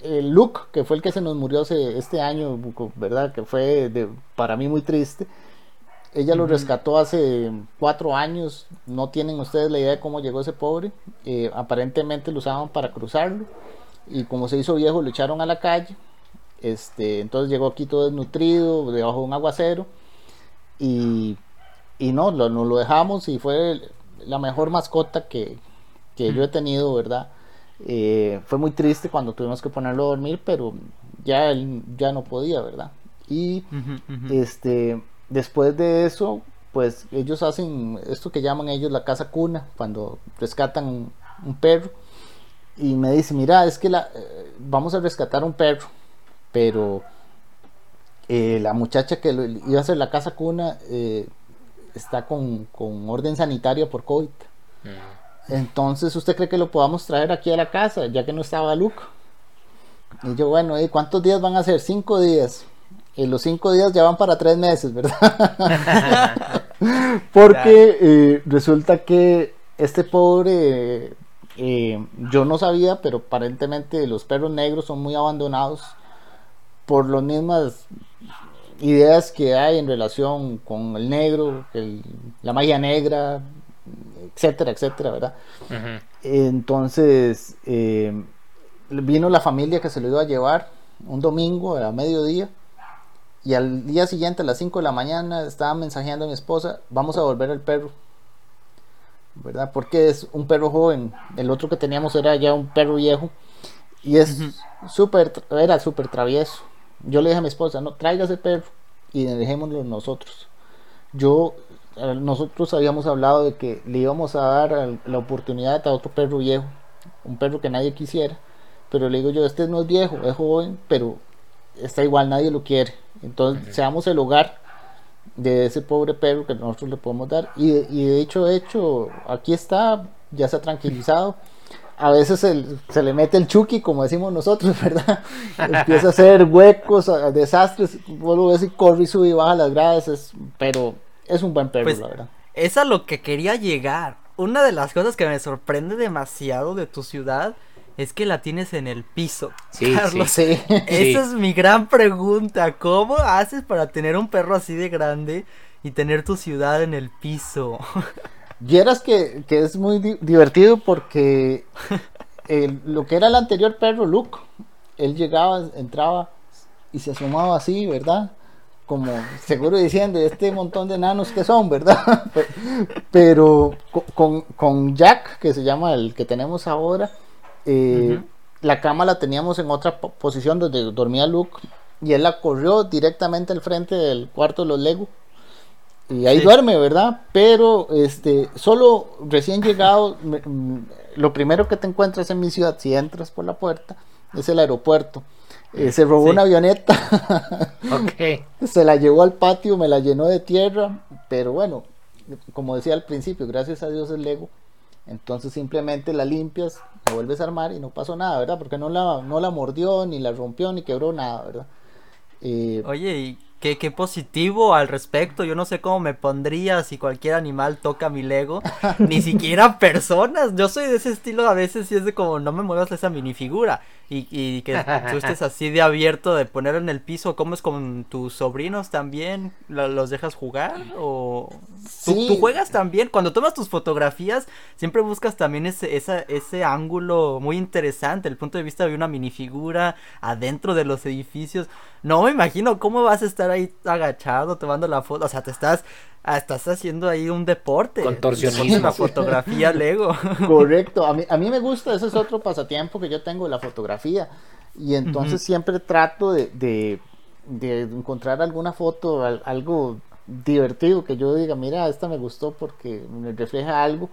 el Luke, que fue el que se nos murió este año, ¿verdad? Que fue de, para mí muy triste ella lo rescató hace cuatro años. No tienen ustedes la idea de cómo llegó ese pobre. Eh, aparentemente lo usaban para cruzarlo. Y como se hizo viejo, lo echaron a la calle. Este, entonces llegó aquí todo desnutrido, debajo de un aguacero. Y, y no, lo, nos lo dejamos y fue la mejor mascota que, que yo he tenido, ¿verdad? Eh, fue muy triste cuando tuvimos que ponerlo a dormir, pero ya él ya no podía, ¿verdad? Y este después de eso, pues ellos hacen esto que llaman ellos la casa cuna, cuando rescatan un, perro. Y me dice, mira, es que la, eh, vamos a rescatar un perro, pero eh, la muchacha que iba a hacer la casa cuna está con, con, orden sanitario por COVID. Entonces, ¿usted cree que lo podamos traer aquí a la casa, ya que no estaba Luke? Y yo, bueno, ¿y cuántos días van a ser? Cinco días. Y los cinco días ya van para tres meses, ¿verdad? Porque eh, resulta que este pobre, eh, yo no sabía, pero aparentemente los perros negros son muy abandonados por las mismas ideas que hay en relación con el negro, la magia negra, etcétera, etcétera, ¿verdad? Entonces, eh, vino la familia que se lo iba a llevar un domingo a mediodía y al día siguiente a las 5 de la mañana estaba mensajeando a mi esposa, vamos a volver al perro. ¿Verdad? Porque es un perro joven, el otro que teníamos era ya un perro viejo y es súper, era súper travieso. Yo le dije a mi esposa, no, traiga ese perro y dejémoslo nosotros. Yo nosotros habíamos hablado de que le íbamos a dar la oportunidad a otro perro viejo, un perro que nadie quisiera, pero le digo yo, este no es viejo, es joven, pero está igual, nadie lo quiere. Entonces, seamos el hogar de ese pobre perro que nosotros le podemos dar. Y, de hecho, de hecho, aquí está, ya se ha tranquilizado. A veces se, le mete el chuki, como decimos nosotros, ¿verdad? Empieza a hacer huecos, desastres, vuelvo a decir, corre y sube y baja las gradas, pero es un buen perro, pues, la verdad. Es a lo que quería llegar. Una de las cosas que me sorprende demasiado de tu ciudad es que la tienes en el piso. Sí, Carlos. Sí. Esa es mi gran pregunta. ¿Cómo haces para tener un perro así de grande y tener tu ciudad en el piso? Vieras que, que es muy divertido porque lo que era el anterior perro, Luke, él llegaba, entraba y se asomaba así, ¿verdad? como seguro diciendo, este montón de enanos que son, ¿verdad? Pero con, con, Jack, que se llama el que tenemos ahora, eh, la cama la teníamos en otra posición donde dormía Luke y él la corrió directamente al frente del cuarto de los Lego. Y ahí duerme, ¿verdad? Pero este, solo recién llegado, mm, lo primero que te encuentras en mi ciudad, si entras por la puerta, es el aeropuerto. Eh, se robó una avioneta. Se la llevó al patio, me la llenó de tierra. Pero bueno, como decía al principio, gracias a Dios el Lego. Entonces simplemente la limpias, la vuelves a armar y no pasó nada, ¿verdad? Porque no la, no la mordió, ni la rompió, ni quebró nada, ¿verdad? Eh, Oye, ¿y qué, positivo al respecto. Yo no sé cómo me pondría si cualquier animal toca mi Lego. Ni siquiera personas. Yo soy de ese estilo a veces y es de como no me muevas esa minifigura. Y, y que tú estés así de abierto de ponerlo en el piso. ¿Cómo es con tus sobrinos también? ¿Los dejas jugar? ¿O ¿Tú, juegas también? Cuando tomas tus fotografías, siempre buscas también ese, esa, ese ángulo muy interesante. El punto de vista de una minifigura adentro de los edificios. No me imagino cómo vas a estar ahí agachado tomando la foto. O sea, te estás, ah, estás haciendo ahí un deporte. Contorsionismo. La fotografía Lego. Correcto. A mí, a mí me gusta, ese es otro pasatiempo que yo tengo, la fotografía. Y entonces siempre trato de, de, de, encontrar alguna foto, algo divertido que yo diga, mira, esta me gustó porque me refleja algo.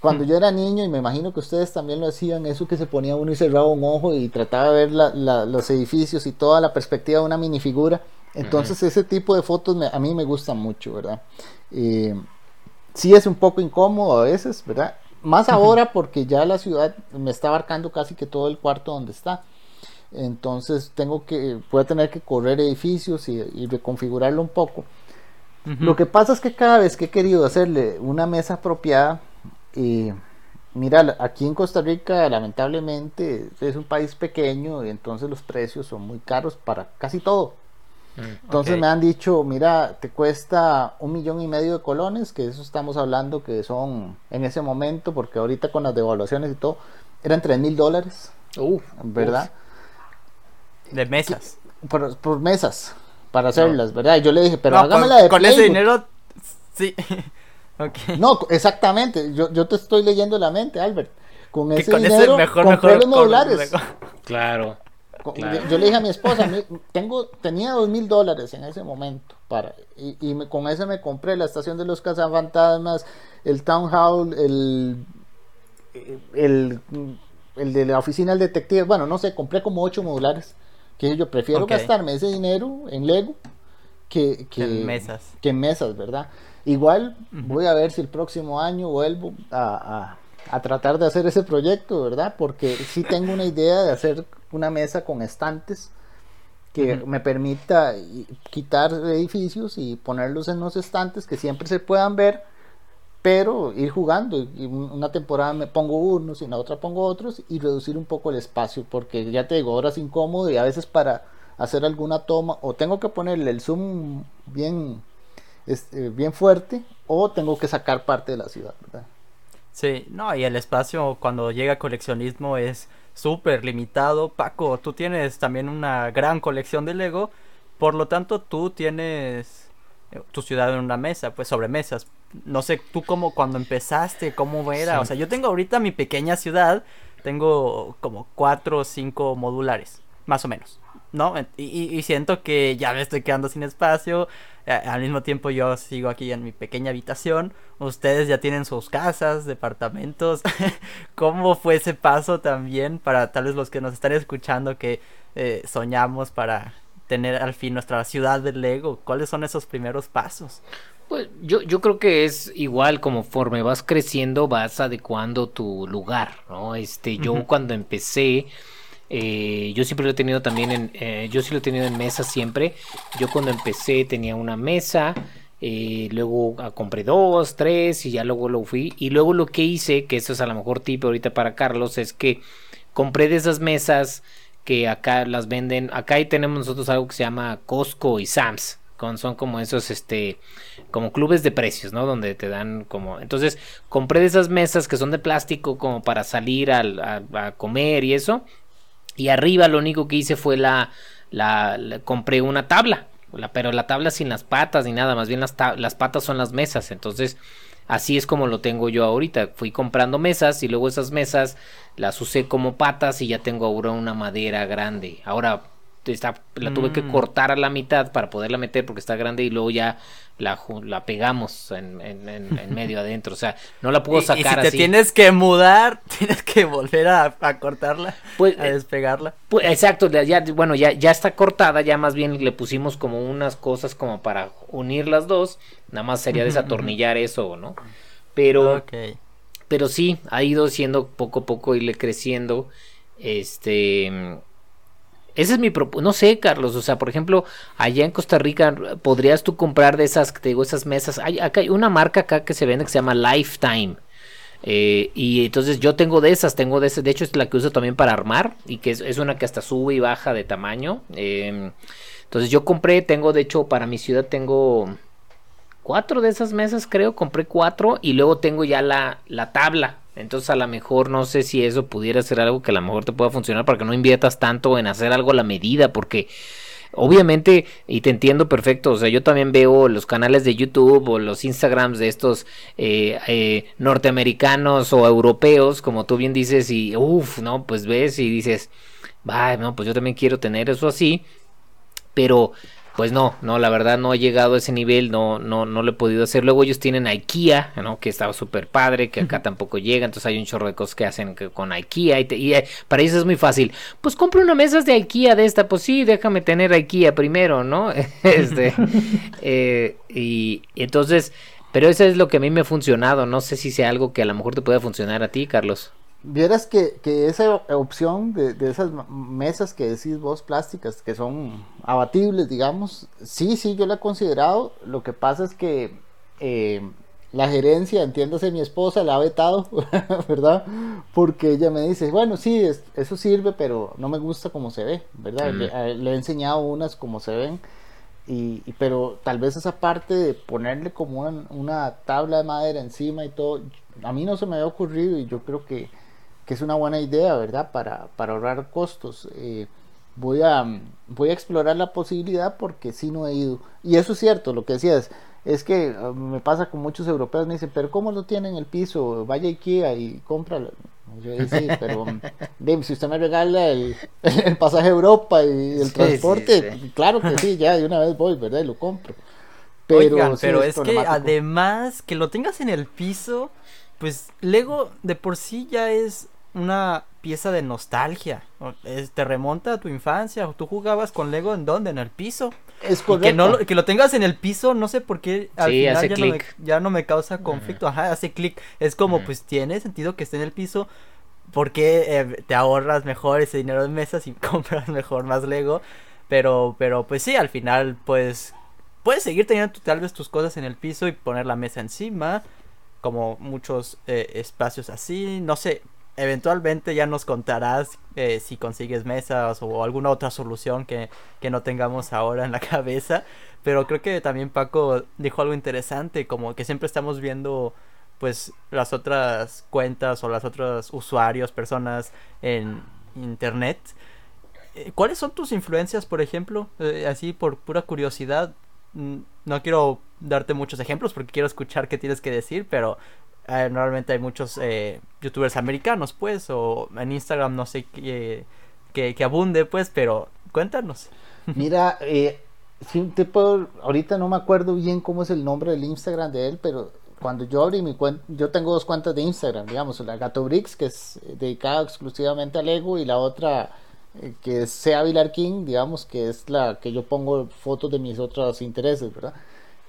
Cuando yo era niño, y me imagino que ustedes también lo hacían, eso que se ponía uno y cerraba un ojo y trataba de ver los edificios y toda la perspectiva de una minifigura. Entonces ese tipo de fotos a mí me gustan mucho, ¿verdad? Eh, sí es un poco incómodo a veces, ¿verdad? Más ahora porque ya la ciudad me está abarcando casi que todo el cuarto donde está. Entonces tengo que, voy a tener que correr edificios y, reconfigurarlo un poco. Lo que pasa es que cada vez que he querido hacerle una mesa apropiada, y mira, aquí en Costa Rica lamentablemente es un país pequeño y entonces los precios son muy caros para casi todo. Mm, entonces me han dicho, mira, te cuesta un millón y medio de colones, que eso estamos hablando que son en ese momento, porque ahorita con las devaluaciones y todo, eran tres mil dólares. ¿Verdad? De mesas. por, por mesas para hacerlas, ¿verdad? Y yo le dije, pero No, hágame con, la de con ese plywood". dinero, sí. No, exactamente. Yo, yo te estoy leyendo la mente, Albert. Con ese con ese dinero mejor, compré mejor. los modulares. con- Claro. Con- Claro. yo, yo le dije a mi esposa, "Mi- tengo, tenía dos mil dólares en ese momento para y, y me- con eso me compré la estación de los cazafantasmas, el town hall, el, el, el de la oficina del detective. Bueno, no sé, compré como ocho modulares. Que yo prefiero gastarme ese dinero en Lego que, que En mesas. que en mesas, ¿verdad? Igual voy a ver si el próximo año vuelvo a, a- a tratar de hacer ese proyecto, ¿verdad? Porque sí tengo una idea de hacer una mesa con estantes que me permita quitar edificios y ponerlos en los estantes que siempre se puedan ver, pero ir jugando. Y un- una temporada me pongo unos y en la otra pongo otros y reducir un poco el espacio, porque ya te digo, ahora es incómodo y a veces para hacer alguna toma o tengo que ponerle el zoom bien, este, bien fuerte o tengo que sacar parte de la ciudad, ¿verdad? Sí, no, y el espacio cuando llega coleccionismo es súper limitado. Paco, tú tienes también una gran colección de Lego, por lo tanto tú tienes eh, tu ciudad en una mesa, pues sobre mesas. No sé, tú cómo cuando empezaste, cómo era. Sí. O sea, yo tengo ahorita mi pequeña ciudad, tengo como cuatro o cinco modulares, más o menos. ¿No? Y- y siento que ya me estoy quedando sin espacio. Eh, al mismo tiempo yo sigo aquí en mi pequeña habitación. Ustedes ya tienen sus casas, departamentos. ¿Cómo fue ese paso también para tal vez los que nos están escuchando que eh, soñamos para tener al fin nuestra ciudad del Lego? ¿Cuáles son esos primeros pasos? Pues yo, yo creo que es igual conforme vas creciendo vas adecuando tu lugar, ¿no? Este, yo cuando empecé, eh, yo siempre lo he tenido también en, eh, yo sí lo he tenido en mesa siempre. Yo cuando empecé tenía una mesa, eh, luego ah, compré dos, tres y ya luego lo fui. Y luego lo que hice, que eso es a lo mejor tip ahorita para Carlos, es que compré de esas mesas que acá las venden. Acá ahí tenemos nosotros algo que se llama Costco y Sam's. Son como esos, este, como clubes de precios, ¿no? Donde te dan como... Entonces, compré de esas mesas que son de plástico como para salir al- a, a comer y eso. Y arriba lo único que hice fue la, la, compré una tabla, la- pero la tabla sin las patas ni nada, más bien las, las patas son las mesas, entonces así es como lo tengo yo ahorita. Fui comprando mesas y luego esas mesas las usé como patas y ya tengo ahora una madera grande. Ahora está, la tuve que Mm. cortar a la mitad para poderla meter porque está grande y luego ya la, la pegamos en, en- en- en medio adentro. O sea, no la puedo Y- y, sacar si te así. tienes que mudar, tienes que volver a, a cortarla, Pues, a eh, despegarla. Pues, exacto, ya, bueno, ya, ya está cortada, ya más bien le pusimos como unas cosas como para unir las dos, nada más sería desatornillar eso, ¿no? Pero, pero sí, ha ido siendo poco a poco irle creciendo, este... Ese es mi propósito, no sé, Carlos, o sea, por ejemplo, allá en Costa Rica, ¿podrías tú comprar de esas, te digo, esas mesas? Hay, acá hay una marca acá que se vende que se llama Lifetime. Eh, y entonces yo tengo de esas, tengo de esas, de hecho es la que uso también para armar y que es, una que hasta sube y baja de tamaño. eh, entonces yo compré, tengo de hecho para mi ciudad tengo cuatro de esas mesas creo, compré cuatro y luego tengo ya la, la tabla. Entonces a lo mejor no sé si eso pudiera ser algo que a lo mejor te pueda funcionar para que no inviertas tanto en hacer algo a la medida porque... Obviamente, y te entiendo perfecto, o sea, yo también veo los canales de YouTube o los Instagrams de estos eh, eh, norteamericanos o europeos, como tú bien dices, y uff, no, pues ves y dices, va, no, pues yo también quiero tener eso así, pero pues no, no, la verdad no he llegado a ese nivel, no, no, no lo he podido hacer. Luego ellos tienen IKEA, ¿no? Que estaba súper padre, que acá tampoco llega, entonces hay un chorro de cosas que hacen que- con IKEA y, te- y, eh, para ellos es muy fácil. Pues compra una mesa de IKEA de esta, pues sí, déjame tener IKEA primero, ¿no? este, eh, y, y entonces, pero eso es lo que a mí me ha funcionado, no sé si sea algo que a lo mejor te pueda funcionar a ti, Carlos. Vieras que, que esa op- opción de, de esas mesas que decís vos plásticas, que son abatibles, digamos, sí, sí, yo la he considerado. Lo que pasa es que eh, la gerencia, entiéndase mi esposa, la ha vetado, ¿verdad? Porque ella me dice, bueno, sí, es- eso sirve, pero no me gusta como se ve, ¿verdad? Mm. Le, he enseñado unas como se ven. Y, y- pero tal vez esa parte de ponerle como una, una tabla de madera encima y todo, a mí no se me había ocurrido y yo creo que, que es una buena idea, ¿verdad? Para, para ahorrar costos. Eh, voy a, voy a explorar la posibilidad porque sí no he ido. Y eso es cierto, lo que decías, es que ah, me pasa con muchos europeos, me dicen, pero ¿cómo lo tienen en el piso? Vaya Ikea y compra. Yo sí, pero si usted me regala el, pasaje a Europa y el transporte, claro que sí, ya de una vez voy, ¿verdad? Y lo compro. Pero, pero es, que además que lo tengas en el piso, pues Lego de por sí ya es una pieza de nostalgia. te remonta a tu infancia. Tú jugabas con Lego en dónde? En el piso. Es correcto. que, no, que lo tengas en el piso, no sé por qué al final ya no, me, ya no, me, causa conflicto. Ajá, hace clic. Es como, pues tiene sentido que esté en el piso. Porque eh, te ahorras mejor ese dinero en mesas y compras mejor más Lego. Pero, pero pues sí, al final, pues puedes seguir teniendo tal vez tus cosas en el piso y poner la mesa encima. Como muchos eh, espacios así. No sé, eventualmente ya nos contarás eh, si consigues mesas o alguna otra solución que, no tengamos ahora en la cabeza. Pero creo que también Paco dijo algo interesante, como que siempre estamos viendo pues las otras cuentas o las otros usuarios, personas en internet. Eh, ¿Cuáles son tus influencias, por ejemplo? Eh, así por pura curiosidad. Mm, no quiero darte muchos ejemplos porque quiero escuchar qué tienes que decir, pero eh, normalmente hay muchos eh, youtubers americanos, pues, o en Instagram no sé qué que, abunde, pues, pero cuéntanos. Mira, eh, te puedo, ahorita no me acuerdo bien cómo es el nombre del Instagram de él, pero cuando yo abrí mi cuenta, yo tengo dos cuentas de Instagram, digamos, la Gato Bricks, que es dedicada exclusivamente al Lego, y la otra eh, que es Sea Vilar King, digamos, que es la que yo pongo fotos de mis otros intereses, ¿verdad?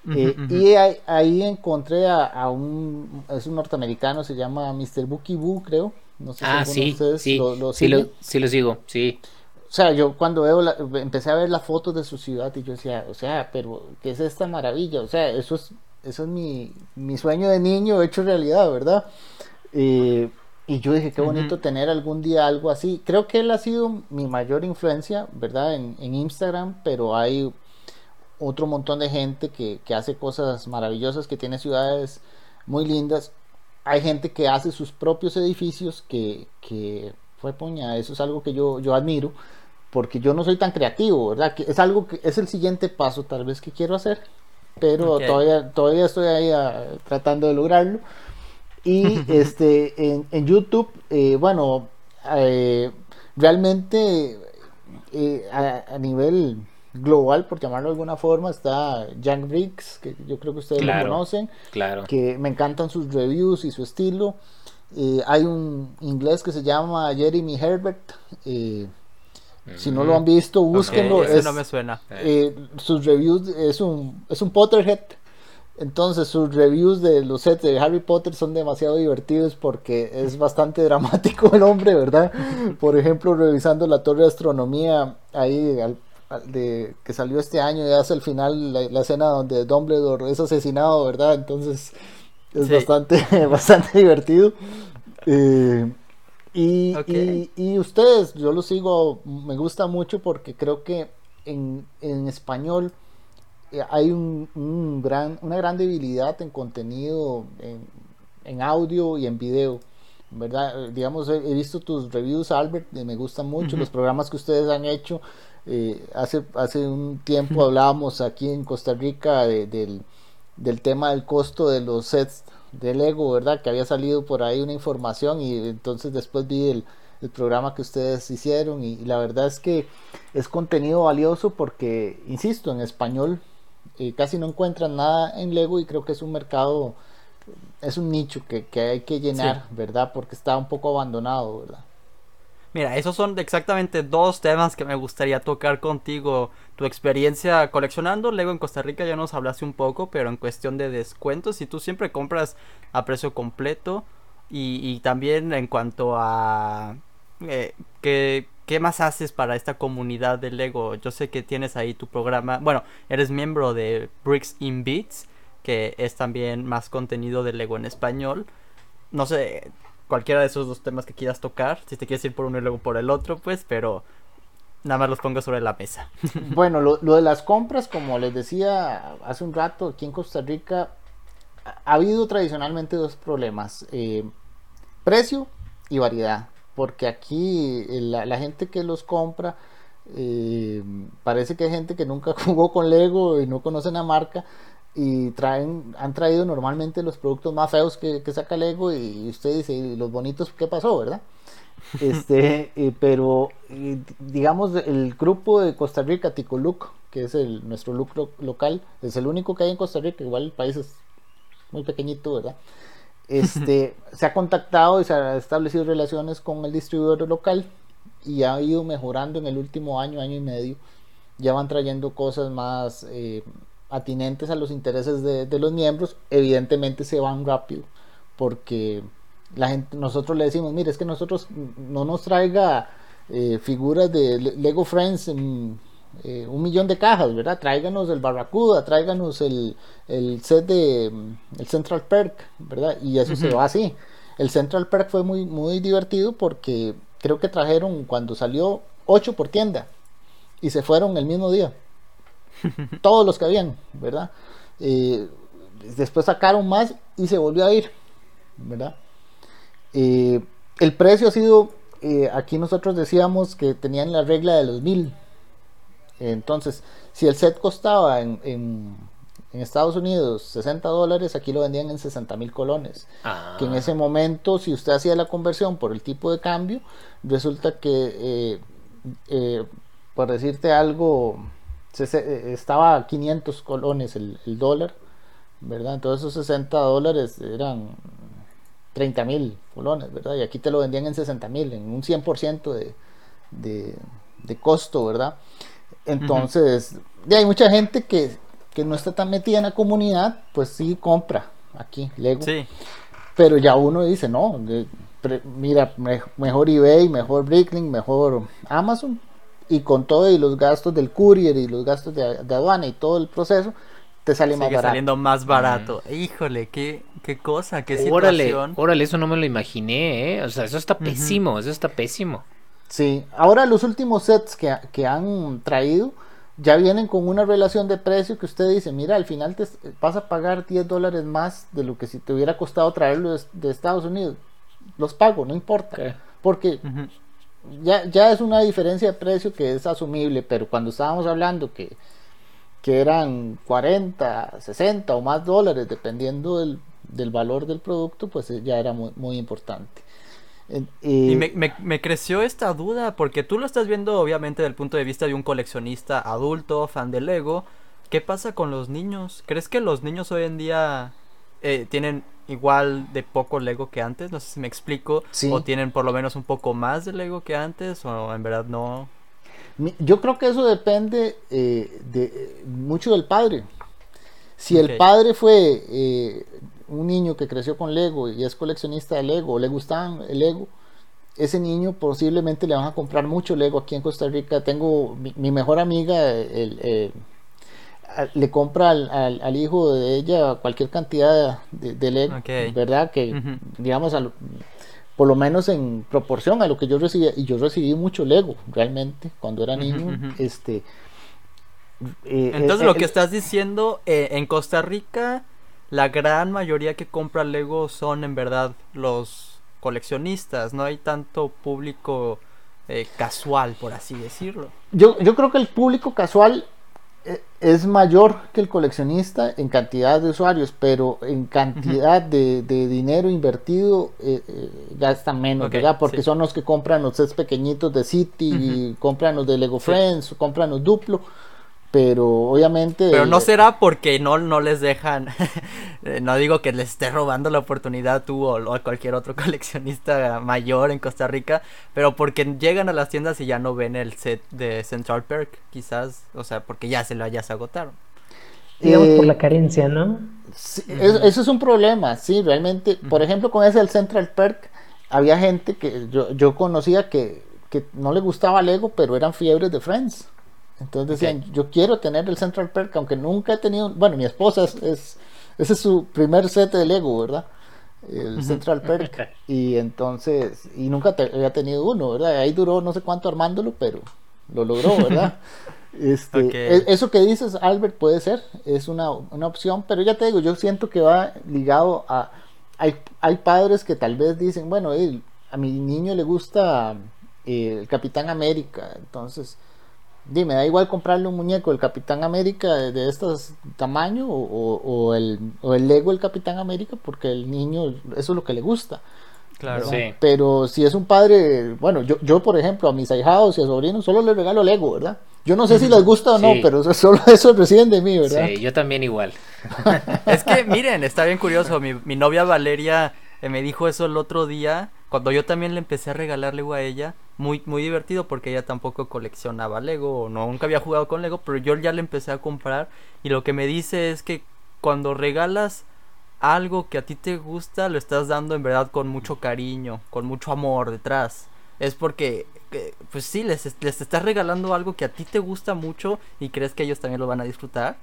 Eh, y ahí, encontré a, un, es un norteamericano, se llama Mr. Bookie Boo, creo. No sé ah, sí, sí, lo, lo sí, lo, sí sigo, sí. O sea, yo cuando veo la, empecé a ver las fotos de su ciudad y yo decía, o sea, pero ¿qué es esta maravilla? O sea, eso es, eso es mi, mi sueño de niño hecho realidad, ¿verdad? Eh, y yo dije, qué bonito tener algún día algo así. Creo que él ha sido mi mayor influencia, ¿verdad? En, en Instagram, pero hay otro montón de gente que, hace cosas maravillosas, que tiene ciudades muy lindas. Hay gente que hace sus propios edificios, que, que fue puña, eso es algo que yo, yo admiro, porque yo no soy tan creativo, ¿verdad? Que es algo que es el siguiente paso tal vez que quiero hacer, pero todavía, todavía estoy ahí ah, tratando de lograrlo. Y este, en, YouTube, eh, bueno, eh, realmente eh, a, nivel global, por llamarlo de alguna forma, está Jack Briggs, que yo creo que ustedes lo conocen, claro. que me encantan sus reviews y su estilo. Eh, hay un inglés que se llama Jeremy Herbert. Eh, si no lo han visto, búsquenlo. no me suena. Eh, sus reviews es un, es un Potterhead. Entonces sus reviews de los sets de Harry Potter son demasiado divertidos porque es bastante dramático el hombre, ¿verdad? Por ejemplo, revisando la torre de astronomía, ahí al, de que salió este año y hace el final la, escena donde Dumbledore es asesinado, ¿verdad? Entonces es bastante, bastante divertido. Eh, y, y, ustedes, yo lo sigo, me gusta mucho porque creo que en, en español eh, hay un, un, gran, una gran debilidad en contenido, en, en audio y en video. ¿verdad? Digamos, he, visto tus reviews, Albert, y me gustan mucho los programas que ustedes han hecho. Eh, hace, hace un tiempo hablábamos aquí en Costa Rica del, del, tema del costo de los sets de Lego, ¿verdad? Que había salido por ahí una información y entonces después vi el, el programa que ustedes hicieron y, la verdad es que es contenido valioso porque, insisto, en español eh, casi no encuentran nada en Lego y creo que es un mercado, es un nicho que, que hay que llenar, ¿verdad? Porque está un poco abandonado, ¿verdad? Mira, esos son exactamente dos temas que me gustaría tocar contigo. Tu experiencia coleccionando Lego en Costa Rica ya nos hablaste un poco, pero en cuestión de descuentos, si tú siempre compras a precio completo y, también en cuanto a eh, ¿qué, ¿qué, más haces para esta comunidad de Lego? Yo sé que tienes ahí tu programa, bueno, eres miembro de Bricks in Beats, que es también más contenido de Lego en español. No sé, cualquiera de esos dos temas que quieras tocar. Si te quieres ir por uno y luego por el otro, pues, pero nada más los pongo sobre la mesa. bueno, lo, de las compras, como les decía hace un rato, aquí en Costa Rica ha habido tradicionalmente dos problemas. Eh, precio y variedad. Porque aquí la, gente que los compra Eh, parece que hay gente que nunca jugó con Lego y no conoce la marca y traen, han traído normalmente los productos más feos que, saca Lego y usted dice, ¿y los bonitos qué pasó, verdad? Este, eh, pero digamos el grupo de Costa Rica, Ticoluc, que es el, nuestro look local, es el único que hay en Costa Rica, igual el país es muy pequeñito, ¿verdad? Este, se ha contactado y se ha establecido relaciones con el distribuidor local y ha ido mejorando en el último año, año y medio. Ya van trayendo cosas más eh, atinentes a los intereses de, los miembros, evidentemente se van rápido porque la gente, nosotros le decimos, mire, es que nosotros no nos traiga eh, figuras de Lego Friends en eh, un millón de cajas, ¿verdad? Tráiganos el Barracuda, tráiganos el, el set de el Central Perk, ¿verdad? Y eso se va así. El Central Perk fue muy, muy divertido porque creo que trajeron cuando salió 8 por tienda y se fueron el mismo día. todos los que habían, ¿verdad? Eh, después sacaron más y se volvió a ir, ¿verdad? Eh, el precio ha sido, eh, aquí nosotros decíamos que tenían la regla de los mil. Entonces, si el set costaba en, en, Estados Unidos 60 dólares, aquí lo vendían en 60 mil colones. Que en ese momento, si usted hacía la conversión por el tipo de cambio, resulta que, por decirte algo, eh, estaba a 500 colones el, dólar, ¿verdad? Entonces esos 60 dólares eran 30 mil colones, ¿verdad? Y aquí te lo vendían en 60 mil, en un 100% de, de, de costo, ¿verdad? Entonces, hay mucha gente que, que no está tan metida en la comunidad, pues sí compra aquí Lego. Sí. Pero ya uno dice, no, mira, mejor eBay, mejor Bricklink, mejor Amazon, y con todo y los gastos del courier y los gastos de, aduana y todo el proceso, te sale más barato. saliendo más barato. Híjole, qué, qué cosa, qué situación. Órale, eso no me lo imaginé, ¿eh? O sea, eso está pésimo, eso está pésimo. Sí, ahora los últimos sets que, que, han traído ya vienen con una relación de precio que usted dice, mira, al final te vas a pagar 10 dólares más de lo que si te hubiera costado traerlo de, Estados Unidos. Los pago, no importa. Porque ya, ya es una diferencia de precio que es asumible, pero cuando estábamos hablando que, que eran 40, 60 o más dólares, dependiendo del, del valor del producto, pues eh, ya era muy, muy importante. y me, creció esta duda, porque tú lo estás viendo obviamente desde el punto de vista de un coleccionista adulto, fan de Lego. ¿Qué pasa con los niños? ¿Crees que los niños hoy en día eh, tienen igual de poco Lego que antes, no sé si me explico, o tienen por lo menos un poco más de Lego que antes, o en verdad no. Yo creo que eso depende eh, de mucho del padre. Si el padre fue eh, un niño que creció con Lego y es coleccionista de Lego, o le gustaban el Lego, ese niño posiblemente le van a comprar mucho Lego aquí en Costa Rica. Tengo mi, mejor amiga, el, le compra al, hijo de ella cualquier cantidad de, de Lego, ¿verdad? Que, digamos, por lo menos en proporción a lo que yo recibía, y yo recibí mucho Lego, realmente, cuando era niño, este... Eh, Entonces, lo que estás diciendo, eh, en Costa Rica, la gran mayoría que compra Lego son, en verdad, los coleccionistas, no hay tanto público... Eh, casual, por así decirlo. Yo, yo creo que el público casual eh, es mayor que el coleccionista en cantidad de usuarios, pero en cantidad de, dinero invertido eh, eh, gastan menos, ¿verdad? Porque son los que compran los sets pequeñitos de City, compran los de Lego Friends, compran los Duplo pero obviamente pero no será porque no no les dejan eh, no digo que les esté robando la oportunidad tú o, cualquier otro coleccionista mayor en Costa Rica pero porque llegan a las tiendas y ya no ven el set de Central Perk quizás o sea porque ya se lo ya se agotaron. Digamos por la eh, carencia no eso es un problema sí realmente por ejemplo con ese del Central Perk había gente que yo, yo conocía que, que no le gustaba Lego pero eran fiebres de Friends entonces decían, yo quiero tener el Central Perk, aunque nunca he tenido, bueno, mi esposa es, ese es su primer set de Lego, ¿verdad? El Central Perk. Y entonces, y nunca había tenido uno, ¿verdad? Ahí duró no sé cuánto armándolo, pero lo logró, ¿verdad? Este, e, Eso que dices, Albert, puede ser, es una, opción, pero ya te digo, yo siento que va ligado a... Hay, hay padres que tal vez dicen, bueno, a mi niño le gusta eh, el Capitán América, entonces dime, da igual comprarle un muñeco del Capitán América de, de estos tamaño o, o- o el, o el Lego del Capitán América, porque el niño eso es lo que le gusta. Claro. Sí. Pero si es un padre, bueno, yo, yo por ejemplo a mis ahijados y a sobrinos solo les regalo Lego, ¿verdad? Yo no sé si les gusta o no, Sí. pero solo eso reciben de mí, ¿verdad? Sí, yo también igual. Es que miren, está bien curioso. Mi, mi novia Valeria me dijo eso el otro día. Cuando yo también le empecé a regalar Lego a ella. Muy, muy divertido porque ella tampoco coleccionaba Lego. O no, nunca había jugado con Lego. Pero yo ya le empecé a comprar. Y lo que me dice es que cuando regalas algo que a ti te gusta, lo estás dando en verdad con mucho cariño, con mucho amor detrás. Es porque, eh, pues sí, les, les estás regalando algo que a ti te gusta mucho y crees que ellos también lo van a disfrutar.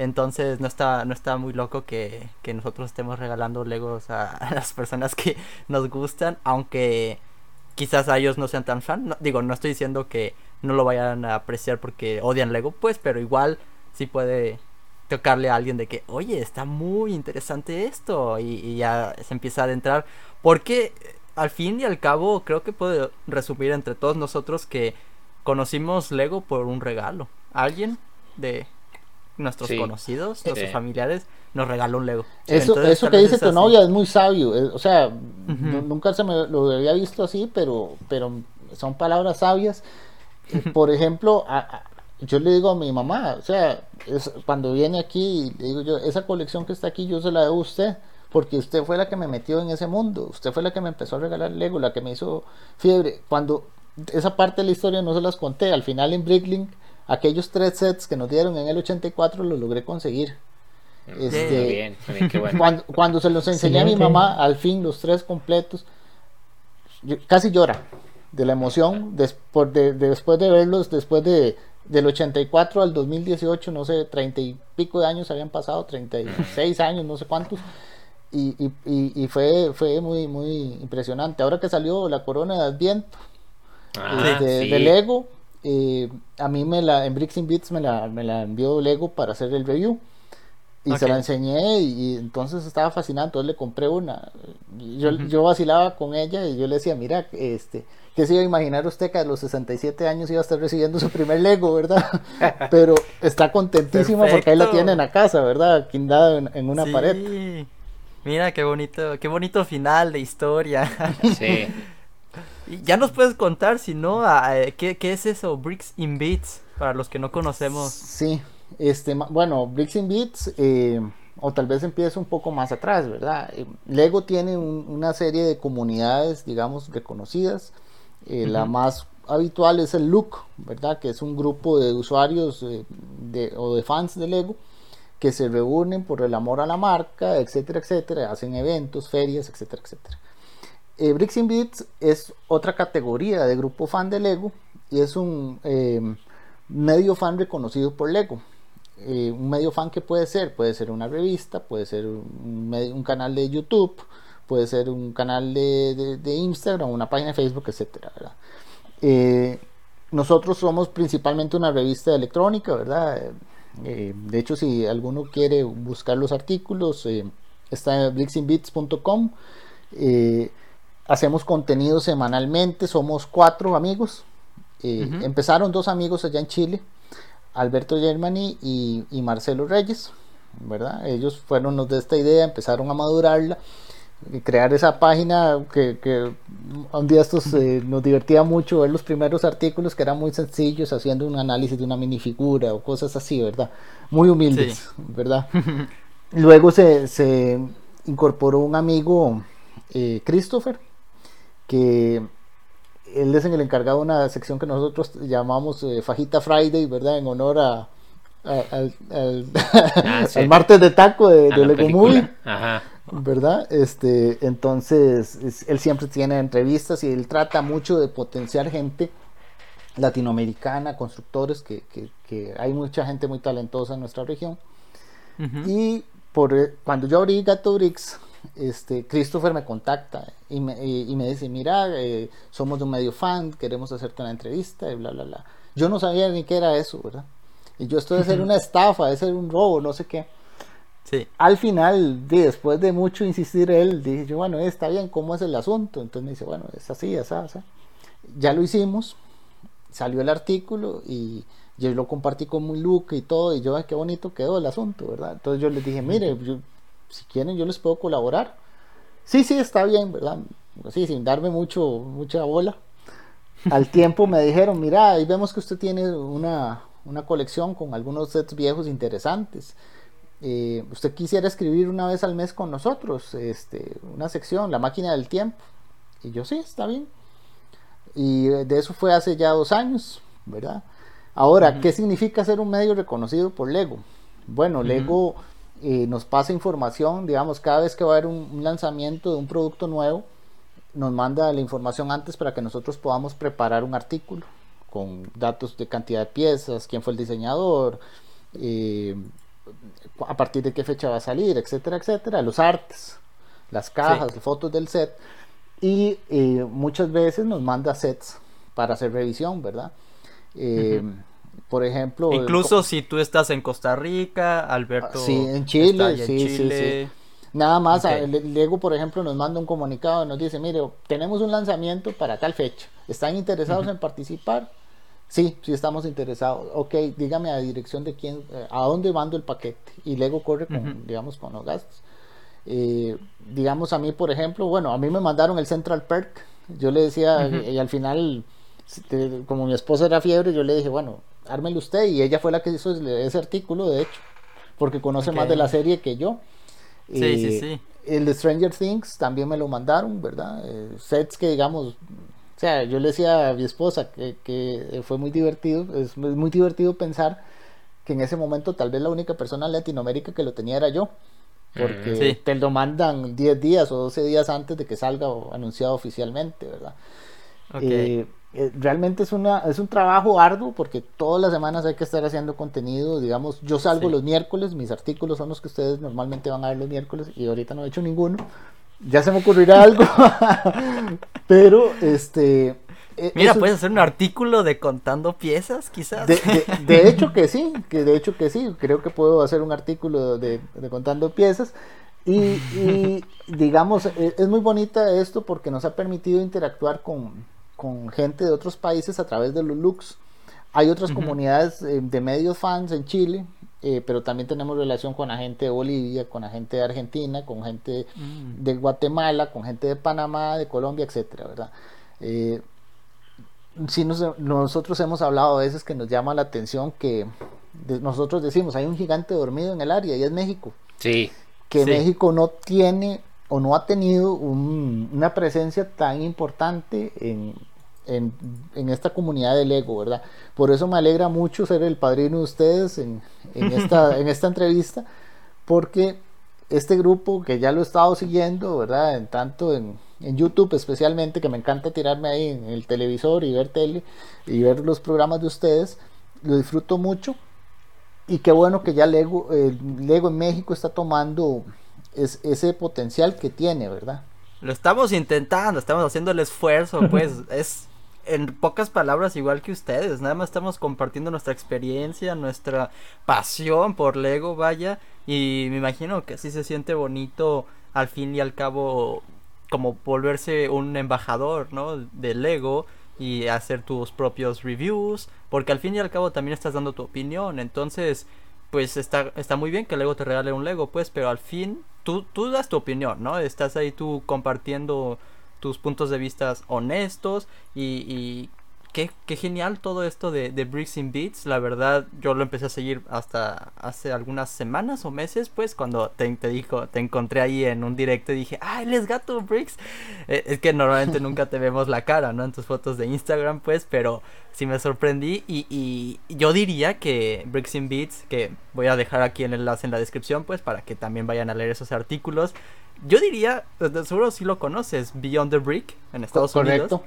Entonces no está, no está muy loco que, que nosotros estemos regalando Legos a, las personas que nos gustan, aunque quizás a ellos no sean tan fan. No- digo, no estoy diciendo que no lo vayan a apreciar porque odian Lego, pues, pero igual sí puede tocarle a alguien de que, oye, está muy interesante esto y, y ya se empieza a adentrar. Porque eh, al fin y al cabo creo que puede resumir entre todos nosotros que conocimos Lego por un regalo. Alguien de nuestros Sí. conocidos, nuestros Sí. familiares, nos regaló un Lego. Eso, Entonces, eso que dice es tu así. novia es muy sabio. eh, o sea, nu- nunca se me lo había visto así, pero, pero son palabras sabias. Eh, Por ejemplo, a- a- yo le digo a mi mamá, o sea, es- cuando viene aquí, le digo yo, esa colección que está aquí yo se la debo a usted, porque usted fue la que me metió en ese mundo, usted fue la que me empezó a regalar Lego, la que me hizo fiebre. Cuando esa parte de la historia no se las conté, al final en Bricklink, aquellos tres sets que nos dieron en el 84 los logré conseguir. Este, bien, bien, qué bueno. cuando, cuando se los enseñé a mi mamá, al fin los tres completos, yo- casi llora de la emoción des- por de- de- después de verlos, después de del 84 al 2018, no sé, 30 y pico de años habían pasado, 36 años, no sé cuántos. Y, y, y, y fue, fue muy, muy impresionante. Ahora que salió la corona de Adviento, Ah, de, sí. de Lego. Eh, a mí me la, en Bricks and Bits me la, me la envió Lego para hacer el review. Y se la enseñé y, y entonces estaba fascinante, entonces le compré una. Yo, yo vacilaba con ella y yo le decía, mira, este, ¿qué se iba a imaginar usted que a los 67 años iba a estar recibiendo su primer Lego, verdad? Pero está contentísima porque ahí la Perfecto. tiene en la casa, ¿verdad? Quindada en, en una Sí. pared. Mira qué bonito, qué bonito final de historia. Sí. Ya nos puedes contar, si no, ¿qué, qué es eso? Bricks in Beats, para los que no conocemos. Sí, este, bueno, Bricks and Beats, eh, o tal vez empiece un poco más atrás, ¿verdad? Eh, Lego tiene un- una serie de comunidades, digamos, reconocidas. Eh, La más habitual es el Look, ¿verdad? Que es un grupo de usuarios eh, de- o de fans de Lego que se reúnen por el amor a la marca, etcétera, etcétera, hacen eventos, ferias, etcétera, etcétera. Eh, Bricks and Beats es otra categoría de grupo fan de Lego y es un eh, medio fan reconocido por Lego. Eh, un medio fan que puede ser, puede ser una revista, puede ser un, canal de YouTube, puede ser un canal de, Instagram, una página de Facebook, etcétera. Eh, nosotros somos principalmente una revista electrónica, ¿verdad? De hecho, si alguno quiere buscar los artículos, está en bricksinbits.com. Eh, hacemos contenido semanalmente, somos cuatro amigos. Eh. Empezaron dos amigos allá en Chile, Alberto Germany y, y Marcelo Reyes, ¿verdad? Ellos fueron los de esta idea, empezaron a madurarla, y crear esa página que, que un día estos eh, nos divertía mucho ver los primeros artículos que eran muy sencillos, haciendo un análisis de una minifigura o cosas así, ¿verdad? Muy humildes, Sí. ¿verdad? Luego se, se incorporó un amigo, eh, Christopher, que él es el encargado de una sección que nosotros llamamos eh, Fajita Friday, ¿verdad? En honor a, a- al, al- Ah, sí. al martes de taco de, de la Lego Movie. película. Ajá. ¿verdad? Este, entonces, es- él siempre tiene entrevistas y él trata mucho de potenciar gente latinoamericana, constructores, que, que- que hay mucha gente muy talentosa en nuestra región. Y por, eh, cuando yo abrí Gato Bricks, este, Christopher me contacta y me, y- y me dice, mira, eh, somos de un medio fan, queremos hacerte una entrevista y bla, bla, bla. Yo no sabía ni qué era eso, ¿verdad? Y yo esto de ser una estafa, de ser un robo, no sé qué Sí. al final, después de mucho insistir él, dije yo, bueno, está bien, ¿cómo es el asunto? Entonces me dice, bueno, es así, así, así. Ya lo hicimos. salió el artículo y yo lo compartí con muy look y todo, y yo, qué bonito quedó el asunto, ¿verdad? Entonces yo les dije, mire, si quieren yo les puedo colaborar. Sí, sí, está bien, ¿verdad? Sí, sin darme mucho, mucha bola. Al tiempo me dijeron, mira, ahí vemos que usted tiene una, una colección con algunos sets viejos interesantes. Eh, usted quisiera escribir una vez al mes con nosotros, este, una sección, la máquina del tiempo. Y yo sí, está bien. Y de eso fue hace ya dos años, ¿verdad? Ahora, ¿qué significa ser un medio reconocido por Lego? Bueno, Lego eh, nos pasa información, digamos, cada vez que va a haber un, lanzamiento de un producto nuevo, nos manda la información antes para que nosotros podamos preparar un artículo con datos de cantidad de piezas, quién fue el diseñador, eh, a partir de qué fecha va a salir, etcétera, etcétera, los artes, las cajas, las fotos del set y eh, muchas veces nos manda sets para hacer revisión, ¿verdad? Eh, por ejemplo... Incluso si tú estás en Costa Rica, Alberto... Sí, en Chile, sí, sí, sí. Nada más, Lego, por ejemplo, nos manda un comunicado y nos dice, mire, tenemos un lanzamiento para tal fecha. ¿Están interesados en participar? Sí, sí estamos interesados. Ok, dígame a dirección de quién, eh, a dónde mando el paquete. Y Lego corre con, digamos, con los gastos. Eh, digamos a mí, por ejemplo, bueno, a mí me mandaron el Central Perk. Yo le decía, y al final, como mi esposa era fiebre, yo le dije, bueno, ármelo usted. Y ella fue la que hizo ese artículo, de hecho, porque conoce más de la serie que yo. Sí, sí, eh, sí. El de Stranger Things también me lo mandaron, ¿verdad? Eh, sets que, digamos, o sea, yo le decía a mi esposa que, que fue muy divertido, es muy divertido pensar que en ese momento tal vez la única persona en Latinoamérica que lo tenía era yo porque te lo mandan 10 días o 12 días antes de que salga anunciado oficialmente, ¿verdad? Eh, eh, realmente es, una, es un trabajo arduo porque todas las semanas hay que estar haciendo contenido, digamos, yo salgo los miércoles, mis artículos son los que ustedes normalmente van a ver los miércoles y ahorita no he hecho ninguno, ya se me ocurrirá algo, pero este e, Mira, puedes hacer un artículo de contando piezas, quizás. De, hecho que sí, que de hecho que sí, creo que puedo hacer un artículo de, contando piezas. Y, digamos, e, es muy bonita esto porque nos ha permitido interactuar con, gente de otros países a través de los looks. Hay otras comunidades eh, de medios fans en Chile, eh, pero también tenemos relación con la gente de Bolivia, con la gente de Argentina, con gente mm. de Guatemala, con gente de Panamá, de Colombia, etcétera, ¿verdad? Eh, sí nosotros hemos hablado a veces que nos llama la atención que nosotros decimos, hay un gigante dormido en el área y es México. Sí. Que México no tiene o no ha tenido una presencia tan importante en, en, esta comunidad del ego, ¿verdad? Por eso me alegra mucho ser el padrino de ustedes en, en esta, en esta entrevista, porque este grupo que ya lo he estado siguiendo, ¿verdad? En tanto en, en YouTube especialmente, que me encanta tirarme ahí en el televisor y ver tele y ver los programas de ustedes, lo disfruto mucho. Y qué bueno que ya Lego, Lego en México está tomando ese potencial que tiene, ¿verdad? Lo estamos intentando, estamos haciendo el esfuerzo, pues es en pocas palabras igual que ustedes, nada más estamos compartiendo nuestra experiencia, nuestra pasión por Lego, vaya, y me imagino que así se siente bonito al fin y al cabo como volverse un embajador, ¿no? De Lego y hacer tus propios reviews, porque al fin y al cabo también estás dando tu opinión, entonces pues está, está muy bien que Lego te regale un Lego, pues, pero al fin tú, tú das tu opinión, ¿no? Estás ahí tú compartiendo tus puntos de vista honestos y, y qué, qué genial todo esto de, de Bricks in Beats. La verdad, yo lo empecé a seguir hasta hace algunas semanas o meses, pues, cuando te, te dijo, te encontré ahí en un directo y dije, ¡ay, les gato Bricks! Eh, es que normalmente nunca te vemos la cara, ¿no? En tus fotos de Instagram, pues, pero sí me sorprendí y, y yo diría que Bricks in Beats, que voy a dejar aquí el enlace en la descripción, pues, para que también vayan a leer esos artículos. Yo diría, seguro si lo conoces, Beyond the Brick en Estados Unidos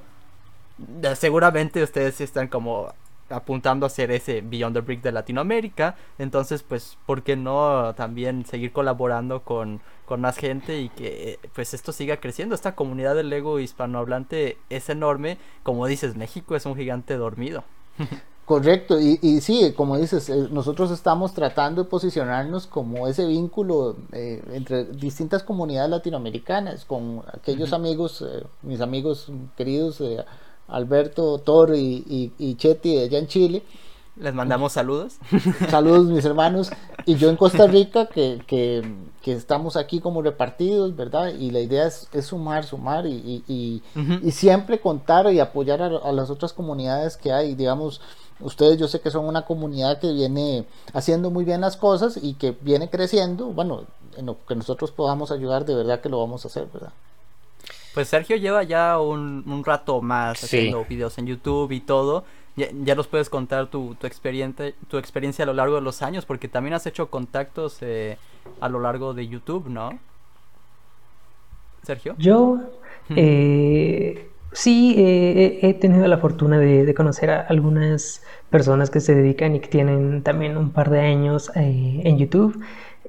seguramente ustedes están como apuntando a ser ese Beyond the Brick de Latinoamérica. Entonces, pues, ¿por qué no también seguir colaborando con, con, más gente y que pues esto siga creciendo? Esta comunidad del Lego hispanohablante es enorme. Como dices, México es un gigante dormido. Correcto, y, y sí, como dices, eh, nosotros estamos tratando de posicionarnos como ese vínculo eh, entre distintas comunidades latinoamericanas, con aquellos amigos, eh, mis amigos queridos Alberto, Toro y, y, Cheti allá en Chile. Les mandamos saludos. Saludos mis hermanos. Y yo en Costa Rica, que, que, que estamos aquí como repartidos, ¿verdad? Y la idea es, es sumar, sumar y, y, y, siempre contar y apoyar a, a, las otras comunidades que hay. Digamos, ustedes yo sé que son una comunidad que viene haciendo muy bien las cosas y que viene creciendo. Bueno, en lo que nosotros podamos ayudar, de verdad que lo vamos a hacer, ¿verdad? Pues Sergio lleva ya un, un rato más haciendo videos en YouTube y todo. Ya, ya nos puedes contar tu, tu, experiencia, tu experiencia a lo largo de los años, porque también has hecho contactos eh, a lo largo de YouTube, ¿no? Sergio. Yo, eh, sí, eh, he tenido la fortuna de, de, conocer a algunas personas que se dedican y que tienen también un par de años en YouTube.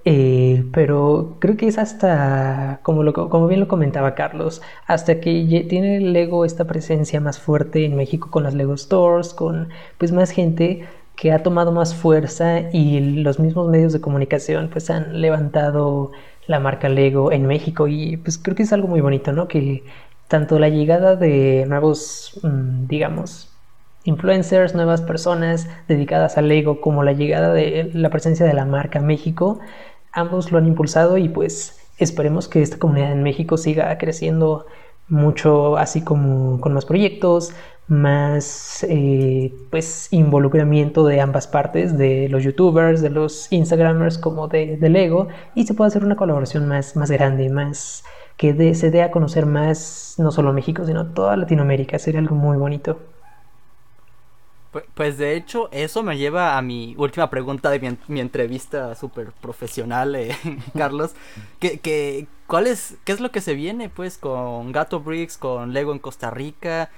Eh, pero creo que es hasta, como, lo, como bien lo comentaba Carlos, hasta que tiene Lego esta presencia más fuerte en México con las Lego Stores, con pues más gente que ha tomado más fuerza y los mismos medios de comunicación pues han levantado la marca Lego en México y pues creo que es algo muy bonito, ¿no? Que tanto la llegada de nuevos, mm, digamos, influencers, nuevas personas dedicadas a Lego, como la llegada de la presencia de la marca México, ambos lo han impulsado y pues esperemos que esta comunidad en México siga creciendo mucho, así como con más proyectos, más eh, pues involucramiento de ambas partes, de los youtubers, de los instagramers como de, Lego, y se pueda hacer una colaboración más, más grande, más que se dé a conocer más no solo México, sino toda Latinoamérica, sería algo muy bonito. Pues de hecho, eso me lleva a mi última pregunta de mi, entrevista súper profesional, eh, Carlos. Que, ¿cuál es, ¿Qué es lo que se viene pues con Gato Bricks, con Lego en Costa Rica?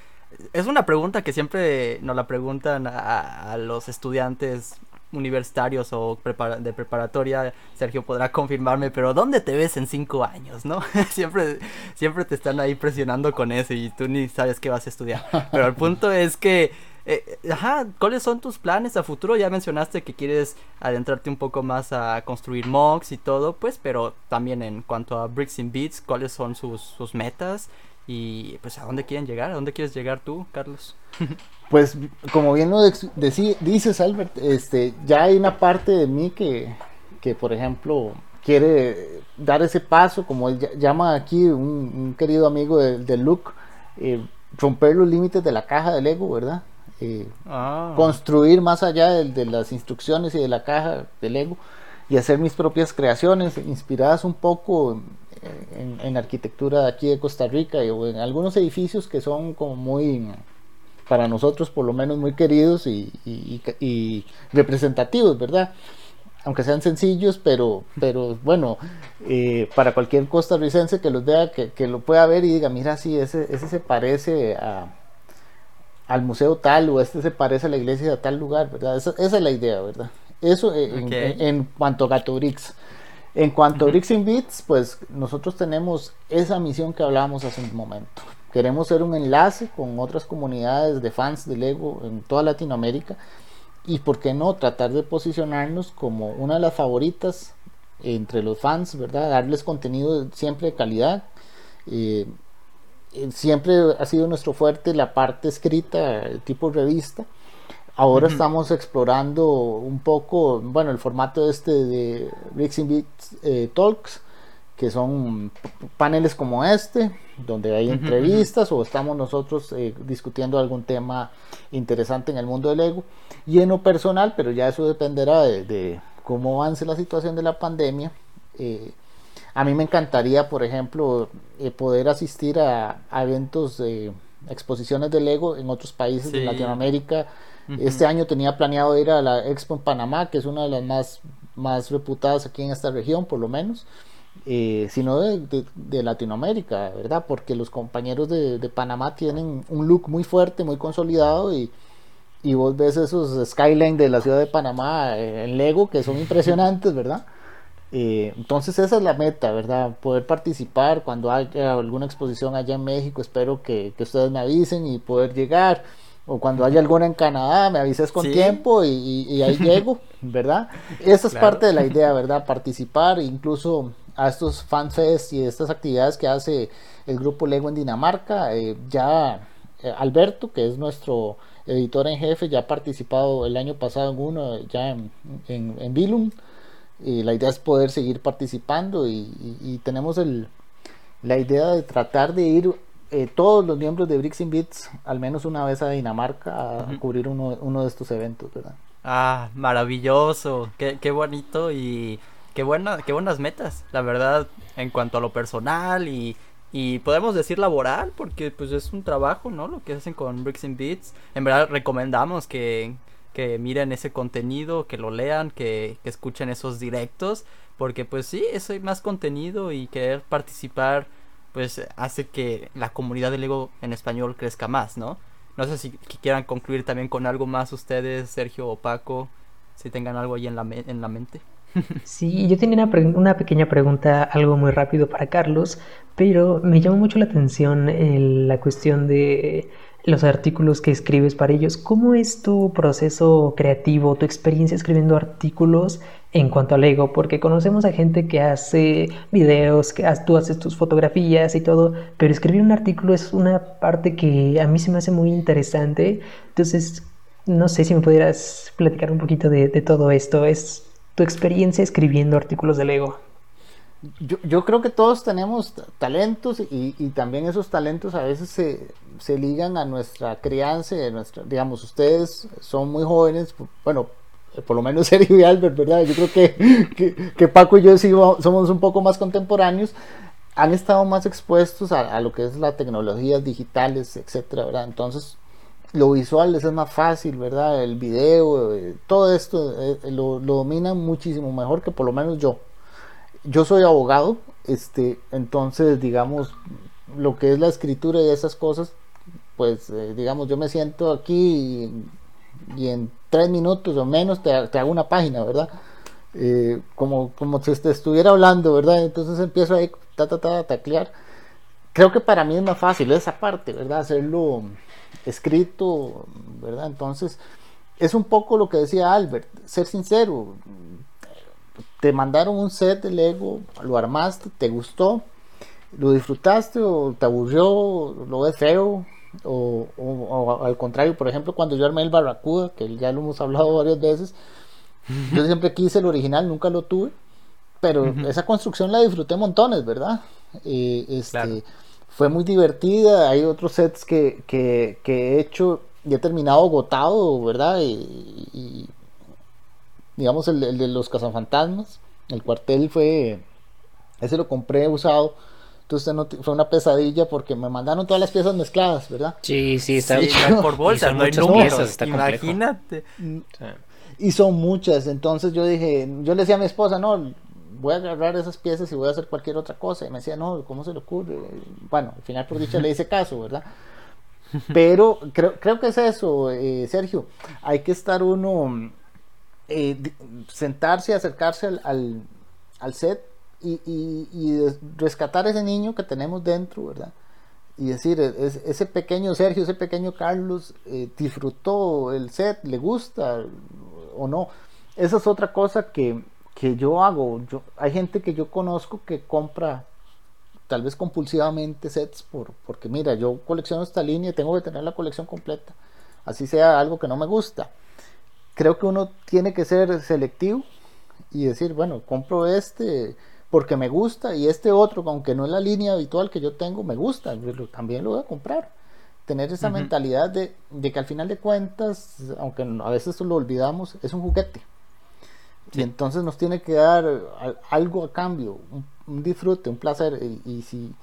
Es una pregunta que siempre nos la preguntan a, los estudiantes universitarios o de preparatoria, Sergio podrá confirmarme, pero ¿dónde te ves en cinco años, no? siempre, siempre te están ahí presionando con eso y tú ni sabes qué vas a estudiar. Pero el punto es que eh, ajá, ¿cuáles son tus planes a futuro? Ya mencionaste que quieres adentrarte un poco más a construir mocks y todo, pues, pero también en cuanto a Bricks and Beats, ¿cuáles son sus, sus metas? Y pues, ¿a dónde quieren llegar? ¿A dónde quieres llegar tú, Carlos? pues, como bien lo dices, Albert, este, ya hay una parte de mí que, que por ejemplo, quiere dar ese paso, como él llama aquí un, querido amigo del de Luke, eh, romper los límites de la caja del ego, ¿verdad? Eh, ah. construir más allá de, las instrucciones y de la caja del Lego y hacer mis propias creaciones inspiradas un poco en, arquitectura aquí de Costa Rica o en algunos edificios que son como muy para nosotros por lo menos muy queridos y, representativos, ¿verdad? Aunque sean sencillos, pero, pero bueno, eh, para cualquier costarricense que los vea, que, que, lo pueda ver y diga, mira, sí, ese, ese se parece a, al museo tal o este se parece a la iglesia de tal lugar, ¿verdad? Esa, es la idea, ¿verdad? Eso en, cuanto a Gato Bricks. En cuanto a Bricks in Beats, pues nosotros tenemos esa misión que hablábamos hace un momento. Queremos ser un enlace con otras comunidades de fans de Lego en toda Latinoamérica y, ¿por qué no?, tratar de posicionarnos como una de las favoritas entre los fans, ¿verdad? Darles contenido siempre de calidad. Eh, eh, siempre ha sido nuestro fuerte la parte escrita, tipo revista. Ahora estamos explorando un poco, bueno, el formato este de Bricks Beats eh, Talks, que son paneles como este, donde hay entrevistas o estamos nosotros eh, discutiendo algún tema interesante en el mundo del ego. Y en lo personal, pero ya eso dependerá de, cómo avance la situación de la pandemia. A mí me encantaría, por ejemplo, eh, poder asistir a, eventos de exposiciones de Lego en otros países de Latinoamérica. Este año tenía planeado ir a la Expo en Panamá, que es una de las más, más reputadas aquí en esta región, por lo menos. Eh, sino de, Latinoamérica, ¿verdad? Porque los compañeros de, Panamá tienen un look muy fuerte, muy consolidado y, y vos ves esos skyline de la ciudad de Panamá eh, en Lego que son impresionantes, ¿verdad? Eh, entonces esa es la meta, ¿verdad? Poder participar cuando haya alguna exposición allá en México, espero que, ustedes me avisen y poder llegar. O cuando haya alguna en Canadá, me avises con tiempo y, ahí llego, ¿verdad? Esa es parte de la idea, ¿verdad? Participar incluso a estos fanfests y estas actividades que hace el grupo Lego en Dinamarca. Eh, ya eh, Alberto, que es nuestro editor en jefe, ya ha participado el año pasado en uno, ya en, en, Bilum. Y la idea es poder seguir participando y, tenemos el, la idea de tratar de ir eh, todos los miembros de Bricks in Bits al menos una vez a Dinamarca a, cubrir uno, uno, de estos eventos, ¿verdad? Ah, maravilloso, qué, qué bonito y qué, buena, qué buenas metas, la verdad, en cuanto a lo personal y, y podemos decir laboral, porque pues es un trabajo, ¿no? Lo que hacen con Bricks and Beats. En verdad recomendamos que, que miren ese contenido, que lo lean, que, que escuchen esos directos, porque pues sí, eso hay más contenido y querer participar pues hace que la comunidad de Lego en español crezca más, ¿no? No sé si quieran concluir también con algo más ustedes, Sergio o Paco, si tengan algo ahí en la, en la mente. Sí, yo tenía una, pequeña pregunta, algo muy rápido para Carlos, pero me llamó mucho la atención la cuestión de los artículos que escribes para ellos. ¿Cómo es tu proceso creativo, tu experiencia escribiendo artículos en cuanto al Lego? Porque conocemos a gente que hace videos, que tú haces tus fotografías y todo, pero escribir un artículo es una parte que a mí se me hace muy interesante. Entonces, no sé si me pudieras platicar un poquito de, de todo esto. Es tu experiencia escribiendo artículos de Lego. Yo, yo creo que todos tenemos talentos y, también esos talentos a veces se, se ligan a nuestra crianza, nuestra, digamos, ustedes son muy jóvenes, bueno, por lo menos Sergio y Albert, ¿verdad? Yo creo que, que, Paco y yo sí somos un poco más contemporáneos, han estado más expuestos a, a, lo que es la tecnologías digitales, etcétera, ¿verdad? Entonces, lo visual les es más fácil, ¿verdad? El video, eh, todo esto eh, lo, lo, dominan muchísimo mejor que por lo menos yo. Yo soy abogado, este, entonces digamos lo que es la escritura y esas cosas, pues eh, digamos yo me siento aquí y, en tres minutos o menos te, hago una página, ¿verdad? como, como si estuviera hablando, ¿verdad? Entonces empiezo ahí, ta, ta, ta, a taclear. Creo que para mí es más fácil esa parte, ¿verdad? Hacerlo escrito, ¿verdad? Entonces, es un poco lo que decía Albert, ser sincero. Te mandaron un set de Lego, lo armaste, te gustó, lo disfrutaste o te aburrió, lo ves feo, o, al contrario, por ejemplo, cuando yo armé el Barracuda, que ya lo hemos hablado varias veces, yo siempre quise el original, nunca lo tuve, pero esa construcción la disfruté montones, ¿verdad? Eh, este, fue muy divertida. Hay otros sets que, que, he hecho y he terminado agotado, ¿verdad? Y, digamos el, de los cazafantasmas, el cuartel fue, ese lo compré usado. Entonces fue una pesadilla porque me mandaron todas las piezas mezcladas, ¿verdad? Sí, sí, está por bolsas, no hay números, imagínate. Y son muchas, entonces yo dije, yo le decía a mi esposa, no, voy a agarrar esas piezas y voy a hacer cualquier otra cosa. Y me decía, no, ¿cómo se le ocurre? Bueno, al final por dicha le hice caso, ¿verdad? Pero creo, creo que es eso, eh, Sergio. Hay que estar uno, eh, sentarse acercarse al, al, set y, y, rescatar ese niño que tenemos dentro, ¿verdad? Y decir, ese pequeño Sergio, ese pequeño Carlos, eh, disfrutó el set, le gusta o no. Esa es otra cosa que, que yo hago. Yo, hay gente que yo conozco que compra tal vez compulsivamente sets por, porque mira, yo colecciono esta línea y tengo que tener la colección completa. Así sea algo que no me gusta. Creo que uno tiene que ser selectivo y decir, bueno, compro este porque me gusta y este otro, aunque no es la línea habitual que yo tengo, me gusta, también lo voy a comprar. Tener esa mentalidad de, de, que al final de cuentas, aunque a veces lo olvidamos, es un juguete. Y entonces nos tiene que dar algo a cambio, un, disfrute, un placer. Y, si,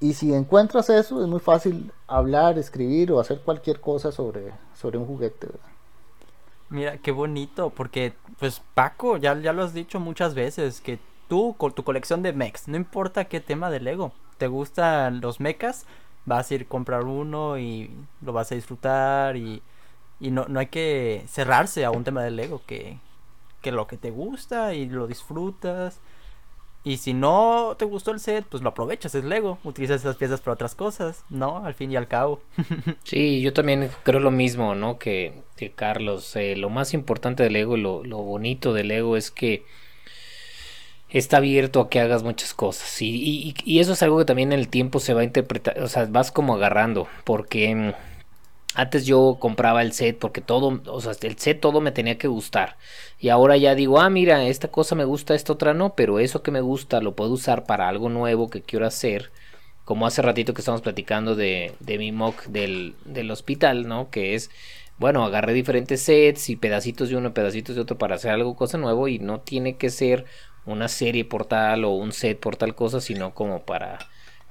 y si encuentras eso, es muy fácil hablar, escribir o hacer cualquier cosa sobre, sobre un juguete. Mira, qué bonito, porque pues Paco, ya, ya lo has dicho muchas veces, que tú con tu colección de mechs, no importa qué tema de Lego, te gustan los mechas, vas a ir a comprar uno y lo vas a disfrutar y, y no, no hay que cerrarse a un tema de Lego que, que lo que te gusta y lo disfrutas. Y si no te gustó el set, pues lo aprovechas, es Lego, utilizas esas piezas para otras cosas, ¿no? Al fin y al cabo. sí, yo también creo lo mismo, ¿no? Que, que Carlos, eh, lo más importante del Lego, lo, lo bonito del Lego es que está abierto a que hagas muchas cosas. Y, y, eso es algo que también en el tiempo se va a interpretar, o sea, vas como agarrando, porque mm, antes yo compraba el set porque todo, o sea, el set todo me tenía que gustar. Y ahora ya digo, ah, mira, esta cosa me gusta, esta otra no, pero eso que me gusta lo puedo usar para algo nuevo que quiero hacer. Como hace ratito que estamos platicando de, de mi mock del, del hospital, ¿no? Que es, bueno, agarré diferentes sets y pedacitos de uno, pedacitos de otro para hacer algo, cosa nuevo y no tiene que ser una serie por tal o un set por tal cosa, sino como para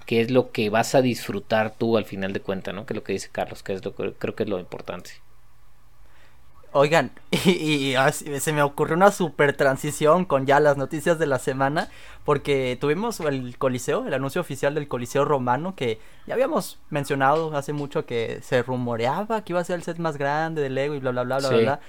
qué es lo que vas a disfrutar tú al final de cuentas, ¿no? Que es lo que dice Carlos, que es lo que creo que es lo importante. Oigan, y, se me ocurrió una super transición con ya las noticias de la semana, porque tuvimos el Coliseo, el anuncio oficial del Coliseo Romano, que ya habíamos mencionado hace mucho que se rumoreaba que iba a ser el set más grande de Lego y bla, bla, bla, bla, bla.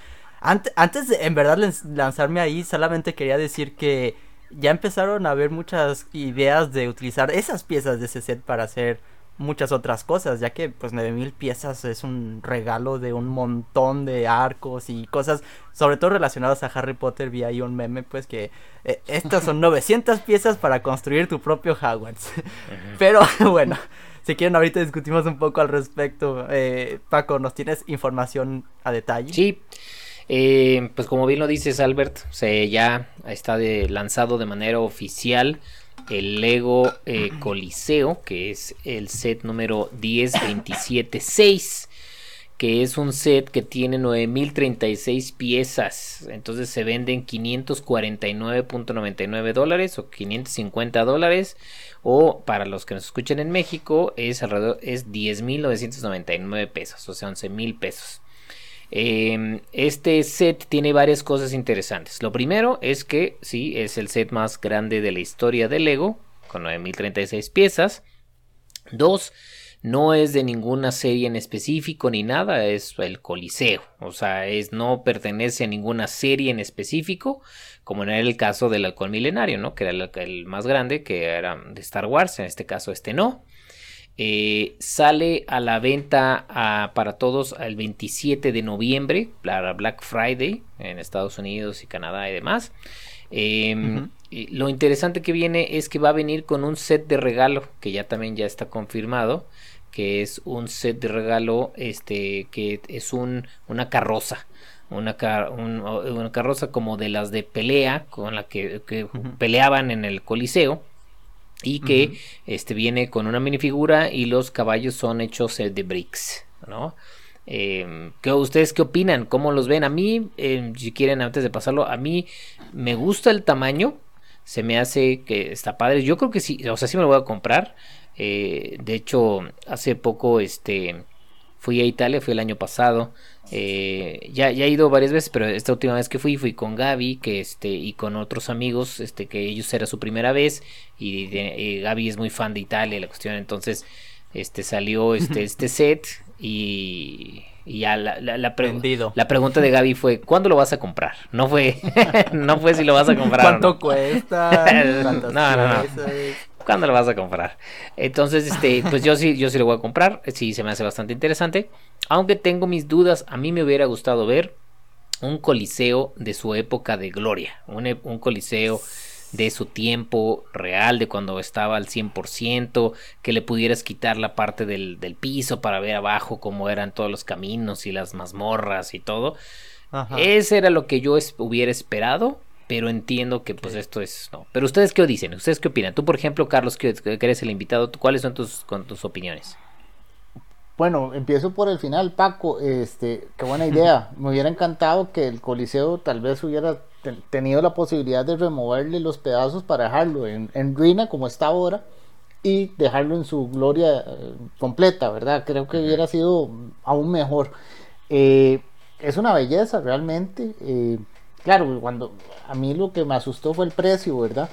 antes de en verdad lanzarme ahí, solamente quería decir que ya empezaron a haber muchas ideas de utilizar esas piezas de ese set para hacer muchas otras cosas, ya que pues 9000 piezas es un regalo de un montón de arcos y cosas, sobre todo relacionadas a Harry Potter, vi ahí un meme pues que eh, estas son 900 piezas para construir tu propio Hogwarts. Pero bueno, si quieren ahorita discutimos un poco al respecto. Eh, Paco, ¿nos tienes información a detalle? Sí. Eh, pues como bien lo dices Albert, se ya está de, lanzado de manera oficial el Lego eh, Coliseo, que es el set número 10276, que es un set que tiene 9036 piezas. Entonces se venden 549.99 dólares o 550 dólares. O para los que nos escuchen en México, es alrededor es 10.999 pesos, o sea, 11.000 pesos. Em, este set tiene varias cosas interesantes. Lo primero es que sí, es el set más grande de la historia de Lego, con 9036 piezas. Dos, no es de ninguna serie en específico ni nada, es el Coliseo, o sea, es no pertenece a ninguna serie en específico, como era el caso del Halcón Milenario, ¿no? Que era el, el más grande, que era de Star Wars, en este caso este no. Eh, sale a la venta para todos el 27 de noviembre, para Black Friday en Estados Unidos y Canadá y demás. Em, lo interesante que viene es que va a venir con un set de regalo que ya también ya está confirmado que es un set de regalo este que es un, una carroza una, una carroza como de las de pelea con la que, peleaban en el coliseo y que este viene con una minifigura y los caballos son hechos eh, de bricks, ¿no? Eh, ¿qué, ¿Ustedes qué opinan? ¿Cómo los ven? A mí, em, si quieren, antes de pasarlo, a mí me gusta el tamaño. Se me hace que está padre. Yo creo que sí, o sea, sí me lo voy a comprar. Eh, de hecho, hace poco, este, fui a Italia, fui el año pasado. Eh, ya, ya he ido varias veces, pero esta última vez que fui, fui con Gaby, que este, y con otros amigos, este, que ellos era su primera vez, y, Gaby es muy fan de Italia, la cuestión, entonces, este, salió este, este set, y, ya la, la, la, la, pregunta de Gaby fue, ¿cuándo lo vas a comprar? No fue, no fue si lo vas a comprar. ¿Cuánto cuesta? no, no, no. ¿Cuándo lo vas a comprar? Entonces, este, pues yo sí, yo sí lo voy a comprar. Sí, se me hace bastante interesante. Aunque tengo mis dudas, a mí me hubiera gustado ver un coliseo de su época de gloria. Un, e, un coliseo de su tiempo real, de cuando estaba al 100%, que le pudieras quitar la parte del, del piso para ver abajo cómo eran todos los caminos y las mazmorras y todo. Ese era lo que yo hubiera esperado pero entiendo que pues esto es no. Pero ustedes qué dicen, ustedes qué opinan. Tú por ejemplo, Carlos, que, eres el invitado, ¿cuáles son tus con tus opiniones? Bueno, empiezo por el final, Paco. Este, qué buena idea. Me hubiera encantado que el Coliseo tal vez hubiera tenido la posibilidad de removerle los pedazos para dejarlo en, ruina como está ahora y dejarlo en su gloria eh, completa, ¿verdad? Creo que hubiera sido aún mejor. Eh, es una belleza realmente. Eh, claro, cuando a mí lo que me asustó fue el precio, ¿verdad?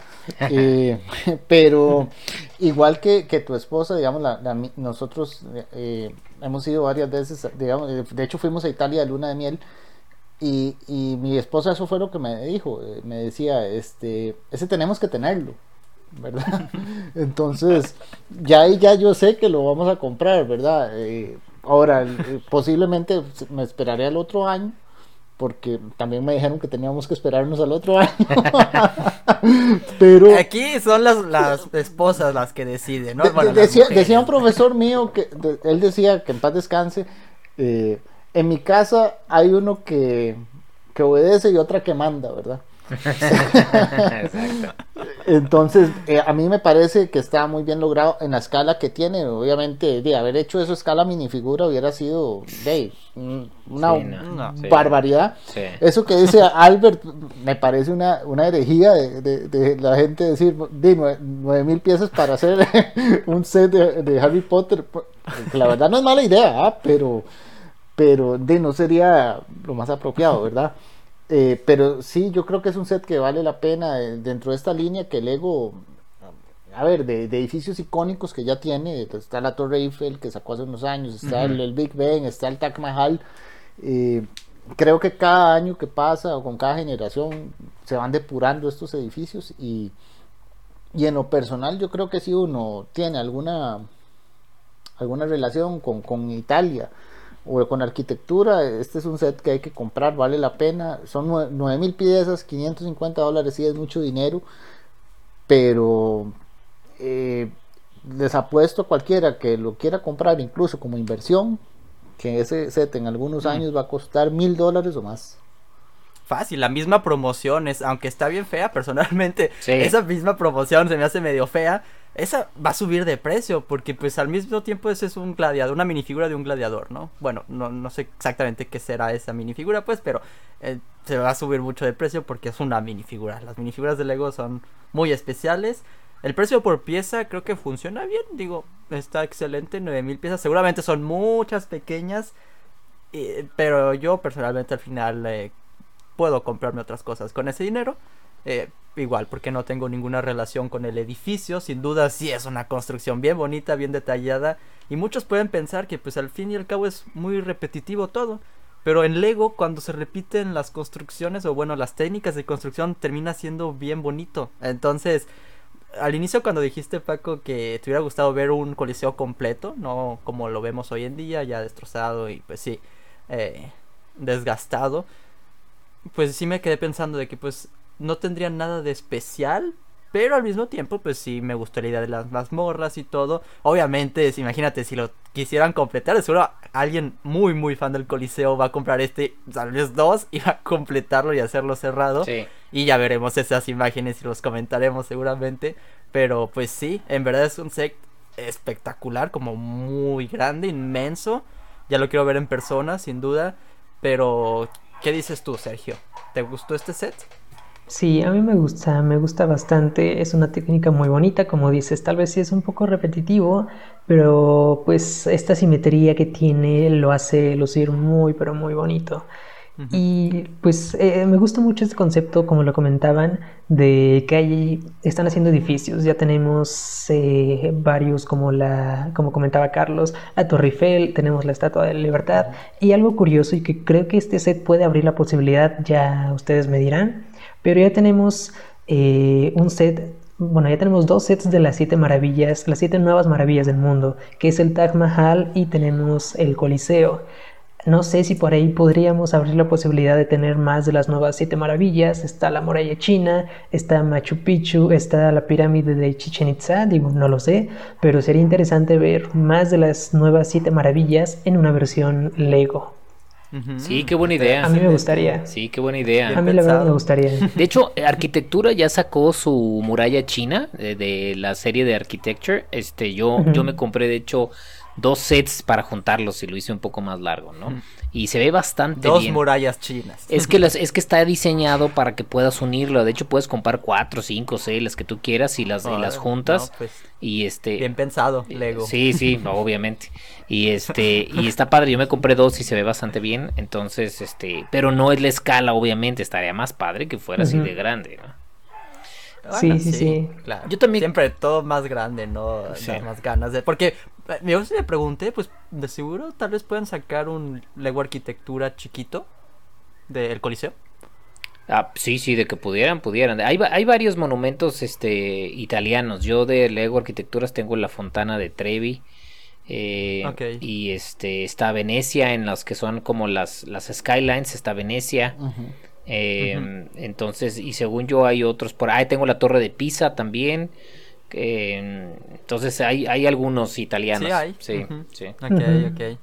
Eh, pero igual que, tu esposa, digamos, nosotros eh, hemos ido varias veces, digamos, de hecho fuimos a Italia de luna de miel y, y mi esposa eso fue lo que me dijo, eh, me decía, este, ese tenemos que tenerlo. ¿verdad? Entonces, ya ya yo sé que lo vamos a comprar, ¿verdad? ahora, posiblemente me esperaré al otro año porque también me dijeron que teníamos que esperarnos al otro año. Pero Aquí son las, las esposas las que deciden, ¿no? Bueno, decía, un profesor mío que de- él decía que en paz descanse. eh, en mi casa hay uno que, que obedece y otra que manda, ¿verdad? Exacto. Entonces, eh, a mí me parece que está muy bien logrado en la escala que tiene. Obviamente, de haber hecho eso escala minifigura hubiera sido de, mm, una Sí, no, no. sí. barbaridad. Sí. Eso que dice Albert me parece una, una herejía de, de- de la gente decir de nue- nueve mil piezas para hacer un set de, de Harry Potter. La verdad no es mala idea, ¿ah? pero, pero de no sería lo más apropiado, ¿verdad? Eh, pero sí, yo creo que es un set que vale la pena eh, dentro de esta línea que Lego, a ver, de, de edificios icónicos que ya tiene, está la Torre Eiffel que sacó hace unos años, está el, el Big Ben, está el Taj Mahal. eh, creo que cada año que pasa o con cada generación se van depurando estos edificios y, y en lo personal yo creo que si uno tiene alguna alguna relación con, con Italia o con arquitectura, este es un set que hay que comprar, vale la pena. Son nue- 9 mil piezas, 550 dólares, sí es mucho dinero, pero eh, les apuesto a cualquiera que lo quiera comprar, incluso como inversión, que ese set en algunos años va a costar mil dólares o más. Fácil, la misma promoción es, aunque está bien fea, personalmente, Sí. esa misma promoción se me hace medio fea. Esa va a subir de precio, porque pues al mismo tiempo ese es un gladiador, una minifigura de un gladiador, ¿no? Bueno, no, no sé exactamente qué será esa minifigura, pues, pero eh, se va a subir mucho de precio porque es una minifigura. Las minifiguras de Lego son muy especiales. El precio por pieza creo que funciona bien, digo, está excelente, 9000 piezas. Seguramente son muchas pequeñas, eh, pero yo personalmente al final eh, puedo comprarme otras cosas con ese dinero. Eh, igual, porque no tengo ninguna relación con el edificio. Sin duda, sí es una construcción bien bonita, bien detallada. Y muchos pueden pensar que, pues al fin y al cabo, es muy repetitivo todo. Pero en Lego, cuando se repiten las construcciones, o bueno, las técnicas de construcción, termina siendo bien bonito. Entonces, al inicio, cuando dijiste, Paco, que te hubiera gustado ver un coliseo completo, no como lo vemos hoy en día, ya destrozado y, pues sí, eh, desgastado pues sí me quedé pensando de que pues no tendría nada de especial, pero al mismo tiempo pues sí me gustó la idea de las mazmorras y todo. Obviamente, imagínate si lo quisieran completar, seguro alguien muy muy fan del Coliseo va a comprar este, tal vez dos y va a completarlo y hacerlo cerrado. Sí. Y ya veremos esas imágenes y los comentaremos seguramente. Pero pues sí, en verdad es un set espectacular, como muy grande, inmenso. Ya lo quiero ver en persona, sin duda. Pero, ¿qué dices tú, Sergio? ¿Te gustó este set? Sí, a mí me gusta, me gusta bastante, es una técnica muy bonita, como dices, tal vez sí es un poco repetitivo, pero pues esta simetría que tiene lo hace lucir muy, pero muy bonito. Y pues eh, me gusta mucho este concepto, como lo comentaban, de que hay, están haciendo edificios. Ya tenemos eh, varios, como la, como comentaba Carlos, la Torre Eiffel, tenemos la Estatua de la Libertad. Y algo curioso y que creo que este set puede abrir la posibilidad, ya ustedes me dirán, pero ya tenemos eh, un set. Bueno, ya tenemos dos sets de las siete maravillas, las siete nuevas maravillas del mundo, que es el Taj Mahal y tenemos el Coliseo. No sé si por ahí podríamos abrir la posibilidad de tener más de las nuevas siete maravillas. Está la muralla china, está Machu Picchu, está la pirámide de Chichen Itza, digo, no lo sé, pero sería interesante ver más de las nuevas siete maravillas en una versión Lego. Ujú. Sí, qué buena idea. A mí me gustaría. Sí, qué buena A idea. mí la verdad pensado. me gustaría. De hecho, Arquitectura ya sacó su muralla china de, de la serie de Architecture. Este, yo, yo me compré, de hecho, dos sets para juntarlos y lo hice un poco más largo, ¿no? Y se ve bastante Dos bien. murallas chinas. Es que, las, es que está diseñado para que puedas unirlo. De hecho, puedes comprar cuatro, cinco, seis, las que tú quieras y las, y las juntas. no, pues, y este. bien pensado, Lego. Sí, sí, obviamente. Y este, y está padre, yo me compré dos y se ve bastante bien, entonces, este, pero no es la escala, obviamente, estaría más padre que fuera así de grande, ¿no? Sí, sí, sí. Claro. Yo también- Siempre todo más grande, ¿no? Sí. Dar más ganas de. Porque eh, yo sí me pregunté, pues de seguro tal vez puedan sacar un Lego Arquitectura chiquito del Coliseo. Ah, sí, sí, de que pudieran, pudieran. Hay, hay varios monumentos, este, italianos. Yo de Lego Arquitecturas tengo la Fontana de Trevi. eh. Y este está Venecia, en las que son como las, las skylines, está Venecia. Em, entonces, y según yo hay otros por ahí, tengo la torre de Pisa también. Em, entonces hay, hay algunos italianos. Sí, hay. Sí, sí. Ok, ok.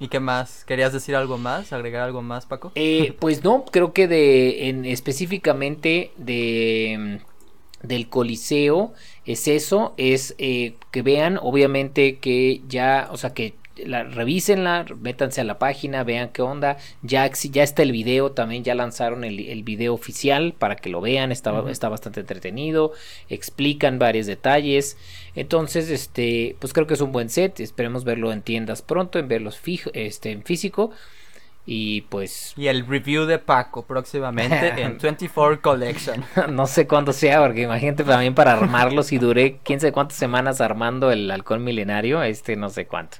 ¿Y qué más? ¿Querías decir algo más? ¿Agregar algo más, Paco? Eh, pues no, creo que de en específicamente de mm, del Coliseo es eso, es eh, que vean, obviamente que ya, o sea que la revísenla, métanse a la página, vean qué onda, ya, está el video, también ya lanzaron el, el video oficial para que lo vean, está, bastante entretenido, explican varios detalles, entonces este, pues creo que es un buen set, esperemos verlo en tiendas pronto, en verlos fijo, este, en físico, y pues Y el review de Paco próximamente en 24 Collection. no sé cuándo sea, porque imagínate también para armarlos y duré quién sabe cuántas semanas armando el halcón milenario, este no sé cuánto.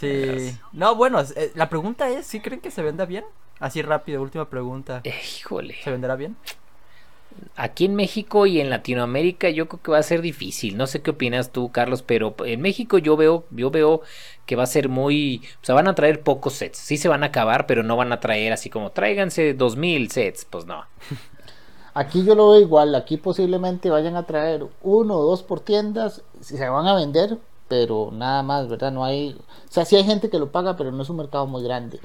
Sí. No, bueno, eh, la pregunta es, ¿sí creen que se venda bien? Así rápido, última pregunta. Eh, híjole, ¿Se venderá bien? aquí en México y en Latinoamérica yo creo que va a ser difícil. No sé qué opinas tú, Carlos, pero en México yo veo, yo veo que va a ser muy, o sea, van a traer pocos sets. Sí se van a acabar, pero no van a traer así como tráiganse dos mil sets, pues no. Aquí yo lo veo igual, aquí posiblemente vayan a traer uno o dos por tiendas, si se van a vender, pero nada más, ¿verdad? No hay, o sea, sí hay gente que lo paga, pero no es un mercado muy grande.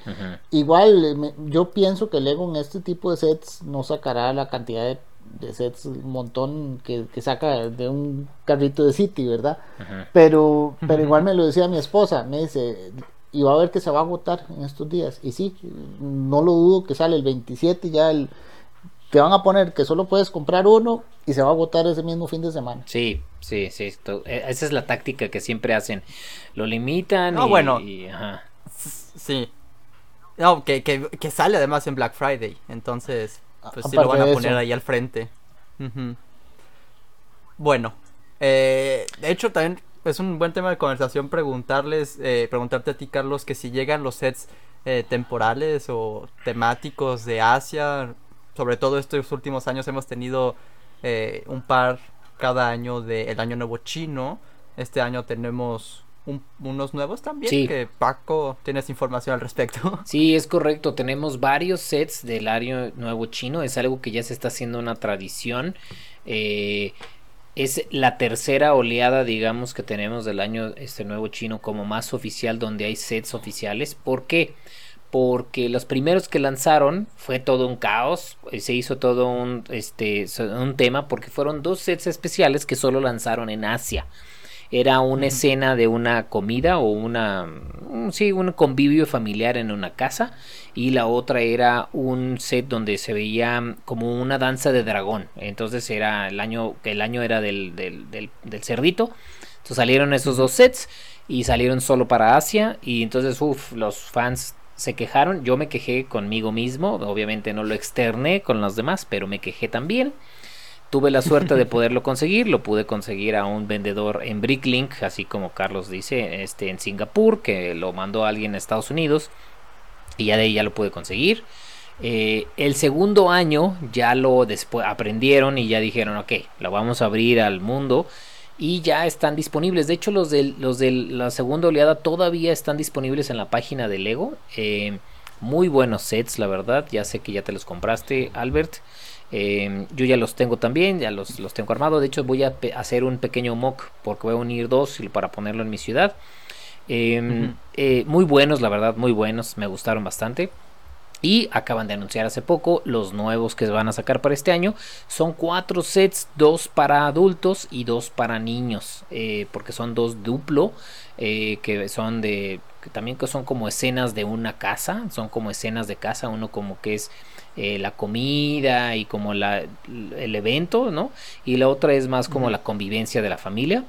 Igual, eh, me- yo pienso que Lego en este tipo de sets no sacará la cantidad de, de sets, un montón que, que saca de un carrito de City, ¿verdad? Pero, pero igual me lo decía mi esposa, me dice, y va a ver que se va a agotar en estos días. Y sí, no lo dudo que sale el 27, ya el, te van a poner que solo puedes comprar uno y se va a agotar ese mismo fin de semana. Sí, sí, sí. esto- eh, esa es la táctica que siempre hacen. Lo limitan No, y, bueno. y- ajá. S- Sí. No, que, que, que sale además en Black Friday. Entonces, pues sí lo van a poner ahí al frente. Bueno, eh, de hecho también es un buen tema de conversación preguntarles, eh, preguntarte a ti, Carlos, que si llegan los sets eh, temporales o temáticos de Asia, sobre todo estos últimos años hemos tenido eh, un par cada año del Año Nuevo Chino. Este año tenemos un- unos nuevos también, Sí. que Paco tienes información al respecto. Sí, es correcto. Tenemos varios sets del año nuevo chino. Es algo que ya se está haciendo una tradición. Eh, es la tercera oleada, digamos, que tenemos del año este nuevo chino como más oficial, donde hay sets oficiales. ¿Por qué? Porque los primeros que lanzaron fue todo un caos, se hizo todo un, este, un tema, porque fueron dos sets especiales que solo lanzaron en Asia. Era una escena de una comida o una, mm, sí, un convivio familiar en una casa y la otra era un set donde se veía como una danza de dragón. Entonces era el año, el año era del, del, del, del cerdito. Entonces salieron esos dos sets y salieron solo para Asia y entonces uff, los fans se quejaron, yo me quejé conmigo mismo, obviamente no lo externé con los demás, pero me quejé también. Tuve la suerte de poderlo conseguir, lo pude conseguir a un vendedor en Bricklink, así como Carlos dice, este en Singapur, que lo mandó a alguien a Estados Unidos y ya de ahí ya lo pude conseguir. Eh, el segundo año ya lo después aprendieron y ya dijeron, ok, lo vamos a abrir al mundo y ya están disponibles. De hecho, los de los de la segunda oleada todavía están disponibles en la página de Lego. Eh, muy buenos sets, la verdad. Ya sé que ya te los compraste, Albert. Eh, yo ya los tengo también, ya los, los tengo armados. De hecho, voy a hacer un pequeño mock porque voy a unir dos para ponerlo en mi ciudad. Eh, eh, muy buenos, la verdad, muy buenos. Me gustaron bastante. Y acaban de anunciar hace poco los nuevos que van a sacar para este año. Son cuatro sets, dos para adultos y dos para niños. eh, porque son dos duplo. eh, que son de. Que también que son como escenas de una casa. Son como escenas de casa. Uno como que es eh, la comida y como la, el evento, ¿no? Y la otra es más como la convivencia de la familia.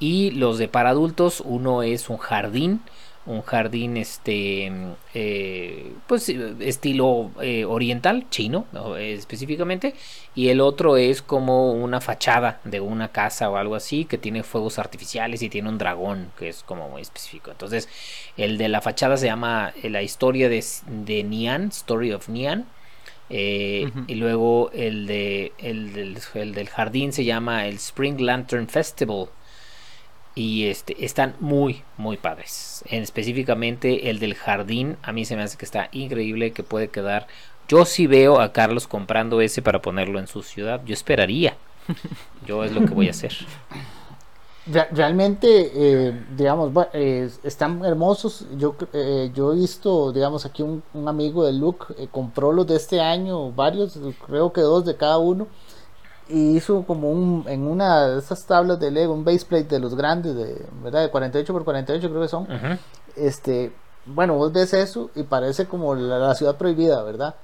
Y los de para adultos, uno es un jardín un jardín este eh, pues estilo eh, oriental chino ¿no? Específicamente. Y el otro es como una fachada de una casa o algo así que tiene fuegos artificiales y tiene un dragón que es como muy específico. Entonces el de la fachada se llama eh, la historia de, de Nian Story of Nian eh, y luego el de el del, el del jardín se llama el Spring Lantern Festival y este están muy muy padres en específicamente el del jardín a mí se me hace que está increíble que puede quedar Yo sí veo a Carlos comprando ese para ponerlo en su ciudad. Yo esperaría. Yo es lo que voy a hacer. realmente, eh, digamos, eh, están hermosos. Yo, eh, yo he visto, digamos, aquí un, amigo de Luke compró los de este año, varios, creo que dos de cada uno. Y hizo como un, en una de esas tablas de Lego, un baseplate de los grandes, de, ¿verdad? De 48 por 48 creo que son. Este, bueno, vos ves eso y parece como la, ciudad prohibida, ¿verdad?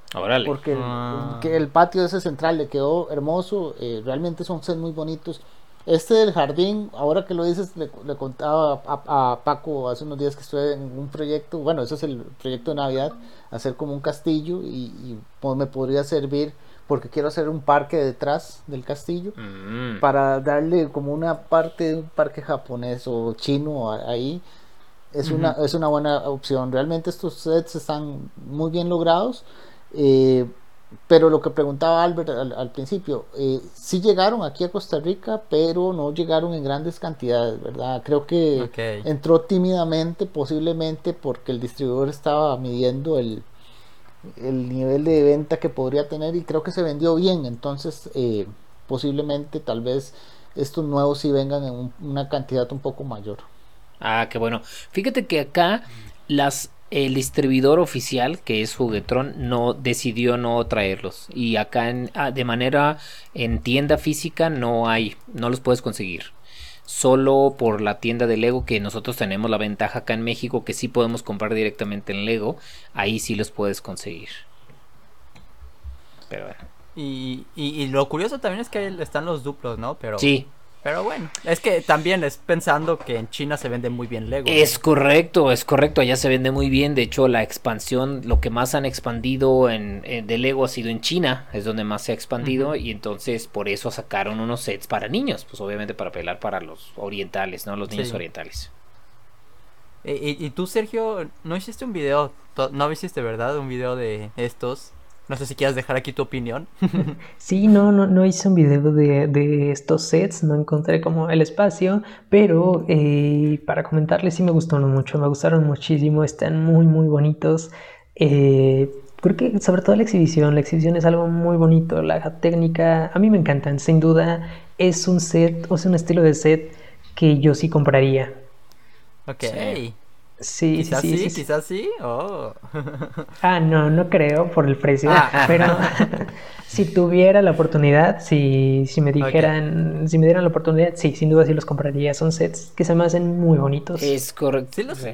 Porque ah. el, patio ese central le quedó hermoso, eh, realmente son sets muy bonitos. Este del jardín, ahora que lo dices, le, contaba a, Paco hace unos días que estuve en un proyecto, bueno, ese es el proyecto de Navidad, hacer como un castillo y, pues me podría servir porque quiero hacer un parque detrás del castillo mm. para darle como una parte de un parque japonés o chino ahí es, una, es una buena opción. Realmente estos sets están muy bien logrados. Eh, pero lo que preguntaba Albert al, principio, eh, sí llegaron aquí a Costa Rica, pero no llegaron en grandes cantidades, ¿verdad? Creo que entró tímidamente, posiblemente porque el distribuidor estaba midiendo el, el nivel de venta que podría tener y creo que se vendió bien, entonces eh, posiblemente tal vez estos nuevos sí vengan en una cantidad un poco mayor. Ah, qué bueno. Fíjate que acá las el distribuidor oficial, que es Juguetron, no decidió no traerlos. Y acá en, ah, de manera en tienda física no hay, no los puedes conseguir. Solo por la tienda de Lego, que nosotros tenemos la ventaja acá en México, que sí podemos comprar directamente en Lego, ahí sí los puedes conseguir. Pero bueno. Y, y, y lo curioso también es que están los duplos, ¿no? Pero... Sí, pero bueno, es que también es pensando que en China se vende muy bien Lego. Es correcto, es correcto, allá se vende muy bien. De hecho, la expansión, lo que más han expandido en, de Lego ha sido en China, es donde más se ha expandido. Y entonces por eso sacaron unos sets para niños, pues obviamente para pelar para los orientales, ¿no? Los niños orientales. ¿Y, y, tú, Sergio, no hiciste un video, no hiciste, ¿verdad? Un video de estos no sé si quieras dejar aquí tu opinión. sí, no, no, no hice un video de, estos sets, no encontré como el espacio, pero eh, para comentarles sí me gustaron mucho, me gustaron muchísimo, están muy, muy bonitos. Eh, creo que sobre todo la exhibición, la exhibición es algo muy bonito, la técnica, a mí me encantan, sin duda es un set, o sea, un estilo de set que yo sí compraría. Ok. Sí, quizás sí, sí, quizás sí. Oh. Ah, no, no creo por el precio. Ah. Pero si tuviera la oportunidad, si, si me dijeran, si me dieran la oportunidad, sí, sin duda sí los compraría. Son sets que se me hacen muy bonitos. Es correcto. Sí, los...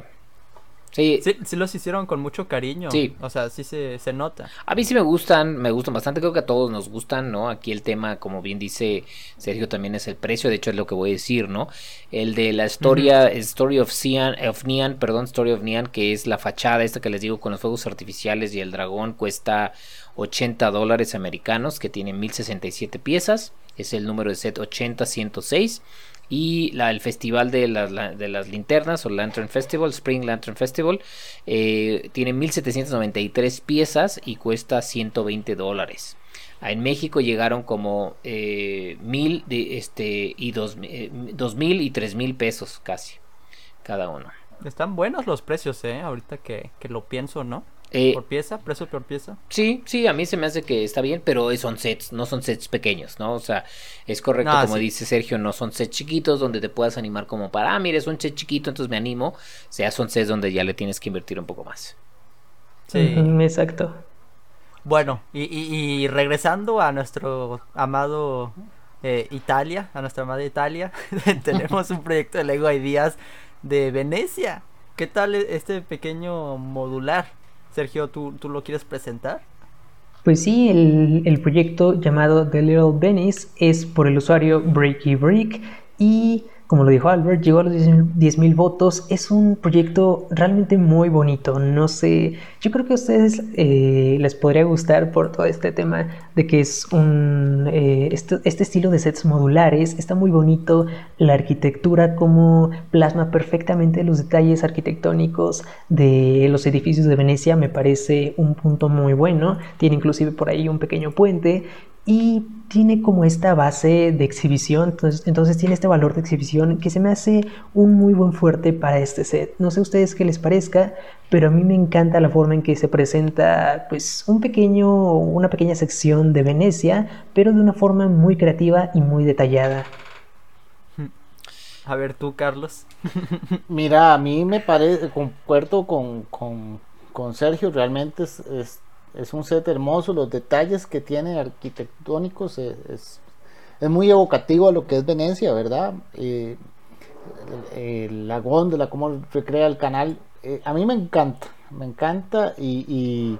Sí. sí. los hicieron con mucho cariño. Sí. O sea, sí se, se, nota. A mí sí me gustan, me gustan bastante. Creo que a todos nos gustan, ¿no? Aquí el tema, como bien dice Sergio, también es el precio. De hecho, es lo que voy a decir, ¿no? El de la historia, Story of, Cian, of Neon, perdón, Story of Neon, que es la fachada esta que les digo con los fuegos artificiales y el dragón, cuesta 80 dólares americanos, que tiene 1067 piezas. Es el número de set 80106 y la, el festival de, de, las linternas o Lantern Festival, Spring Lantern Festival, eh, tiene 1793 piezas y cuesta 120 dólares. En México llegaron como eh, mil de, este, y dos, eh, dos mil y tres mil pesos casi cada uno. Están buenos los precios, ¿eh? Ahorita que, que lo pienso, ¿no? Eh, ¿Por pieza? ¿Precio por pieza? Sí, sí, a mí se me hace que está bien, pero son sets, no son sets pequeños, ¿no? O sea, es correcto, como dice Sergio, no son sets chiquitos donde te puedas animar como para, ah, mire, es un set chiquito, entonces me animo. O sea, son sets donde ya le tienes que invertir un poco más. Sí, exacto. Bueno, y, regresando a nuestro amado eh, Italia, a nuestra amada Italia, tenemos un proyecto de Lego Ideas de Venecia. ¿Qué tal e-, este pequeño modular? Sergio, ¿tú, tú lo quieres presentar? Pues sí, el, el, proyecto llamado The Little Venice es por el usuario Breaky Break y como lo dijo Albert, llegó a los 10.000 votos. Es un proyecto realmente muy bonito. No sé, yo creo que a ustedes eh, les podría gustar por todo este tema de que es un. Eh, este, este, estilo de sets modulares está muy bonito. La arquitectura, como plasma perfectamente los detalles arquitectónicos de los edificios de Venecia, me parece un punto muy bueno. Tiene inclusive por ahí un pequeño puente y tiene como esta base de exhibición, entonces, entonces, tiene este valor de exhibición que se me hace un muy buen fuerte para este set. No sé a ustedes qué les parezca, pero a mí me encanta la forma en que se presenta pues un pequeño, una pequeña sección de Venecia, pero de una forma muy creativa y muy detallada. A ver tú, Carlos. Mira, a mí me parece, concuerdo con, con, con Sergio, realmente es, es es un set hermoso, los detalles que tiene arquitectónicos es, es, muy evocativo a lo que es Venecia, ¿verdad? Eh, la góndola, cómo recrea el canal, eh, a mí me encanta, me encanta y,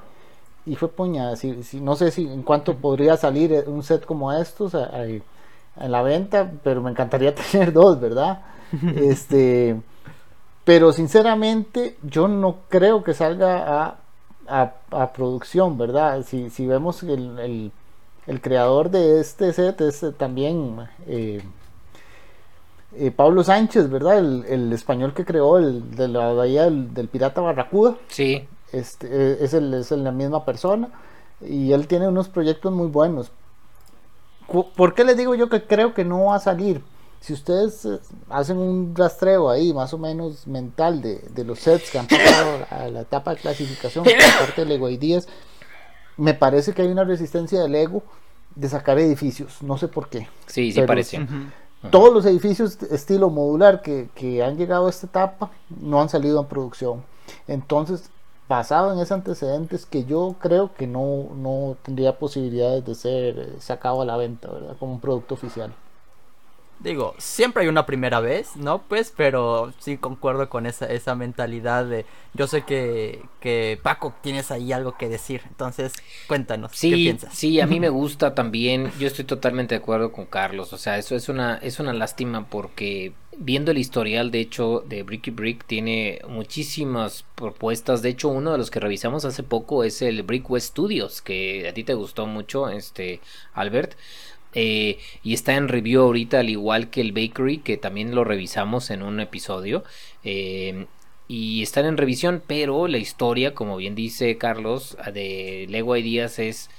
y, fue puña, si, no sé si en cuánto podría salir un set como estos en la venta, pero me encantaría tener dos, ¿verdad? este, pero sinceramente yo no creo que salga a a, producción, ¿verdad? Si, si vemos el, el, creador de este set es también eh, eh, Pablo Sánchez, ¿verdad? El, español que creó el de la bahía del, pirata Barracuda. Sí. Este, eh, es, el, es la misma persona y él tiene unos proyectos muy buenos. ¿Por qué les digo yo que creo que no va a salir? Si ustedes eh, hacen un rastreo ahí más o menos mental de, los sets que han pasado a la etapa de clasificación por parte de Lego Ideas, me parece que hay una resistencia del Lego de sacar edificios, no sé por qué. Sí, sí parece. Todos los edificios estilo modular que, que han llegado a esta etapa no han salido en producción. Entonces, basado en esos antecedentes que yo creo que no, no tendría posibilidades de ser eh, sacado a la venta, ¿verdad? Como un producto oficial. Digo, siempre hay una primera vez, ¿no? Pues, pero sí concuerdo con esa, esa mentalidad de... Yo sé que, que Paco tienes ahí algo que decir, entonces cuéntanos, sí, ¿qué piensas? Sí, a mí me gusta también, yo estoy totalmente de acuerdo con Carlos, o sea, eso es una, es una lástima porque viendo el historial, de hecho, de Bricky Brick tiene muchísimas propuestas, de hecho, uno de los que revisamos hace poco es el Brickwest Studios, que a ti te gustó mucho, este, Albert. Eh, y está en review ahorita al igual que el Bakery que también lo revisamos en un episodio eh, y están en revisión pero la historia como bien dice Carlos de Lego Ideas es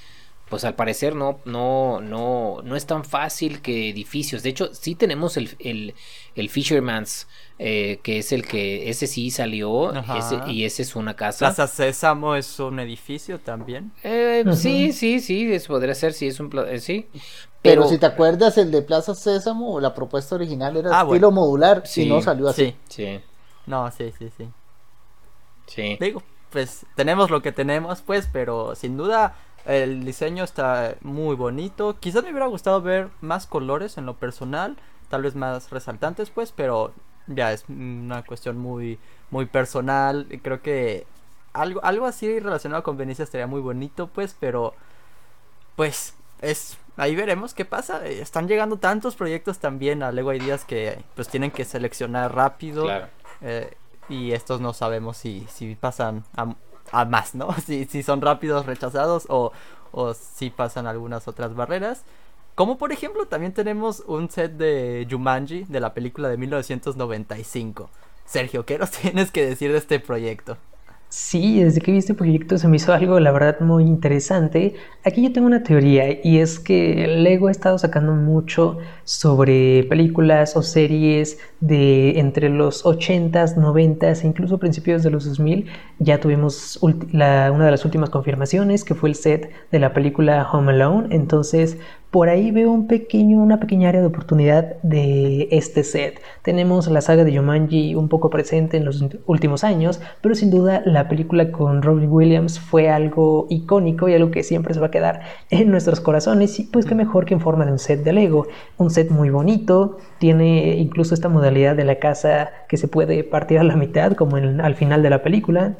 pues al parecer no, no, no, no es tan fácil que edificios. De hecho, sí tenemos el, el, el Fisherman's, eh, que es el que, ese sí salió, y ese es una casa. Plaza Sésamo es un edificio también. Eh, Sí, sí, sí, eso podría ser, sí, es un, eh, sí. Pero, si te acuerdas, el de Plaza Sésamo, la propuesta original era ah, estilo modular, si no salió así. Sí. No, sí, sí, sí. Sí. Digo, pues tenemos lo que tenemos, pues, pero sin duda el diseño está muy bonito. Quizás me hubiera gustado ver más colores en lo personal, tal vez más resaltantes, pues, pero ya es una cuestión muy, muy personal. Creo que algo, algo así relacionado con Venecia estaría muy bonito, pues, pero, pues, es ahí veremos qué pasa. Están llegando tantos proyectos también a Lego Ideas que pues tienen que seleccionar rápido. Eh, y estos no sabemos si, si pasan a, a más, ¿no? Si, si son rápidos rechazados o, o si pasan algunas otras barreras. Como por ejemplo también tenemos un set de Jumanji de la película de 1995. Sergio, ¿qué nos tienes que decir de este proyecto? Sí, desde que vi este proyecto se me hizo algo, la verdad, muy interesante. Aquí yo tengo una teoría y es que Lego ha estado sacando mucho sobre películas o series de entre los 80s, 90s e incluso principios de los 2000. Ya tuvimos una de las últimas confirmaciones que fue el set de la película Home Alone. Entonces, por ahí veo un pequeño, una pequeña área de oportunidad de este set. Tenemos la saga de Jumanji un poco presente en los últimos años, pero sin duda la película con Robin Williams fue algo icónico y algo que siempre se va a quedar en nuestros corazones. Y pues qué mejor que en forma de un set de Lego. Un set muy bonito, tiene incluso esta modalidad de la casa que se puede partir a la mitad, como al final de la película.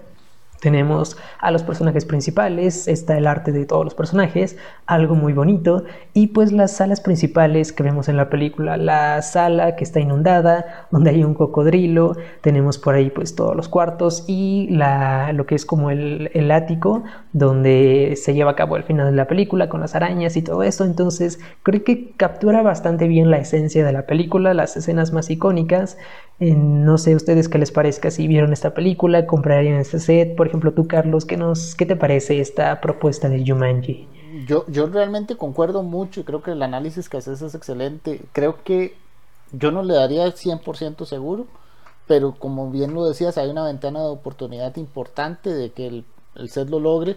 Tenemos a los personajes principales, está el arte de todos los personajes, algo muy bonito, y pues las salas principales que vemos en la película, la sala que está inundada, donde hay un cocodrilo, tenemos por ahí pues todos los cuartos y la, lo que es como el, el ático, donde se lleva a cabo el final de la película con las arañas y todo esto, entonces creo que captura bastante bien la esencia de la película, las escenas más icónicas, no sé ustedes qué les parezca si vieron esta película, comprarían este set. Por ejemplo, tú, Carlos, ¿qué, nos, ¿qué te parece esta propuesta de Jumanji? yo, yo realmente concuerdo mucho y creo que el análisis que haces es excelente. Creo que yo no le daría 100% seguro, pero como bien lo decías, hay una ventana de oportunidad importante de que el, el set lo logre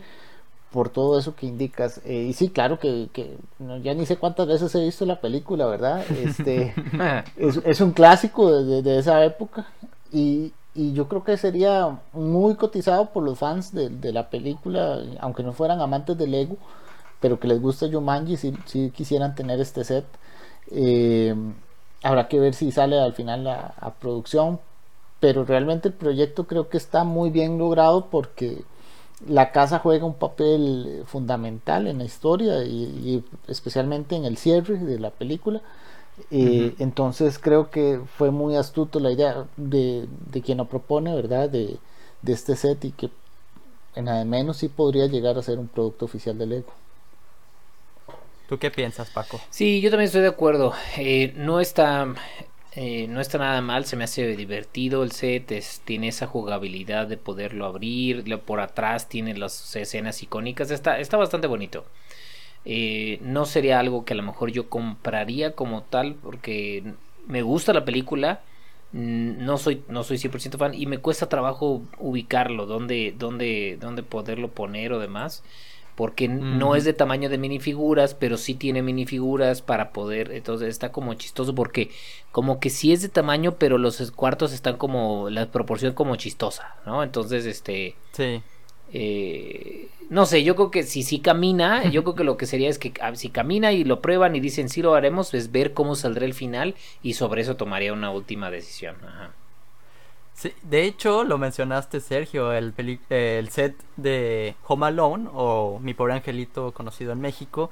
por todo eso que indicas. Eh, y sí, claro que, que ya ni sé cuántas veces he visto la película, ¿verdad? Este, es, es, un clásico de, de, esa época y, y, yo creo que sería muy cotizado por los fans de, de, la película, aunque no fueran amantes de Lego, pero que les gusta Jumanji, si, si quisieran tener este set. Eh, habrá que ver si sale al final a, a producción, pero realmente el proyecto creo que está muy bien logrado porque la casa juega un papel fundamental en la historia y, y especialmente en el cierre de la película. Eh, uh -huh. Entonces creo que fue muy astuto la idea de, de quien lo propone, ¿verdad? De, de, este set y que en nada menos sí podría llegar a ser un producto oficial de Lego. ¿Tú qué piensas, Paco? Sí, yo también estoy de acuerdo. Eh, no está eh, no está nada mal, se me hace divertido el set, tiene esa jugabilidad de poderlo abrir, por atrás tiene las escenas icónicas, está, está bastante bonito. Eh, no sería algo que a lo mejor yo compraría como tal, porque me gusta la película, no soy, no soy 100% fan y me cuesta trabajo ubicarlo, dónde, dónde, dónde poderlo poner o demás porque mm. no es de tamaño de minifiguras, pero sí tiene minifiguras para poder, entonces está como chistoso porque como que sí es de tamaño, pero los cuartos están como la proporción como chistosa, ¿no? Entonces, este Sí. Eh, no sé, yo creo que si sí camina, yo creo que lo que sería es que si camina y lo prueban y dicen sí lo haremos, es ver cómo saldrá el final y sobre eso tomaría una última decisión. Ajá. Sí, de hecho, lo mencionaste, Sergio, el, el set de Home Alone o Mi Pobre Angelito conocido en México.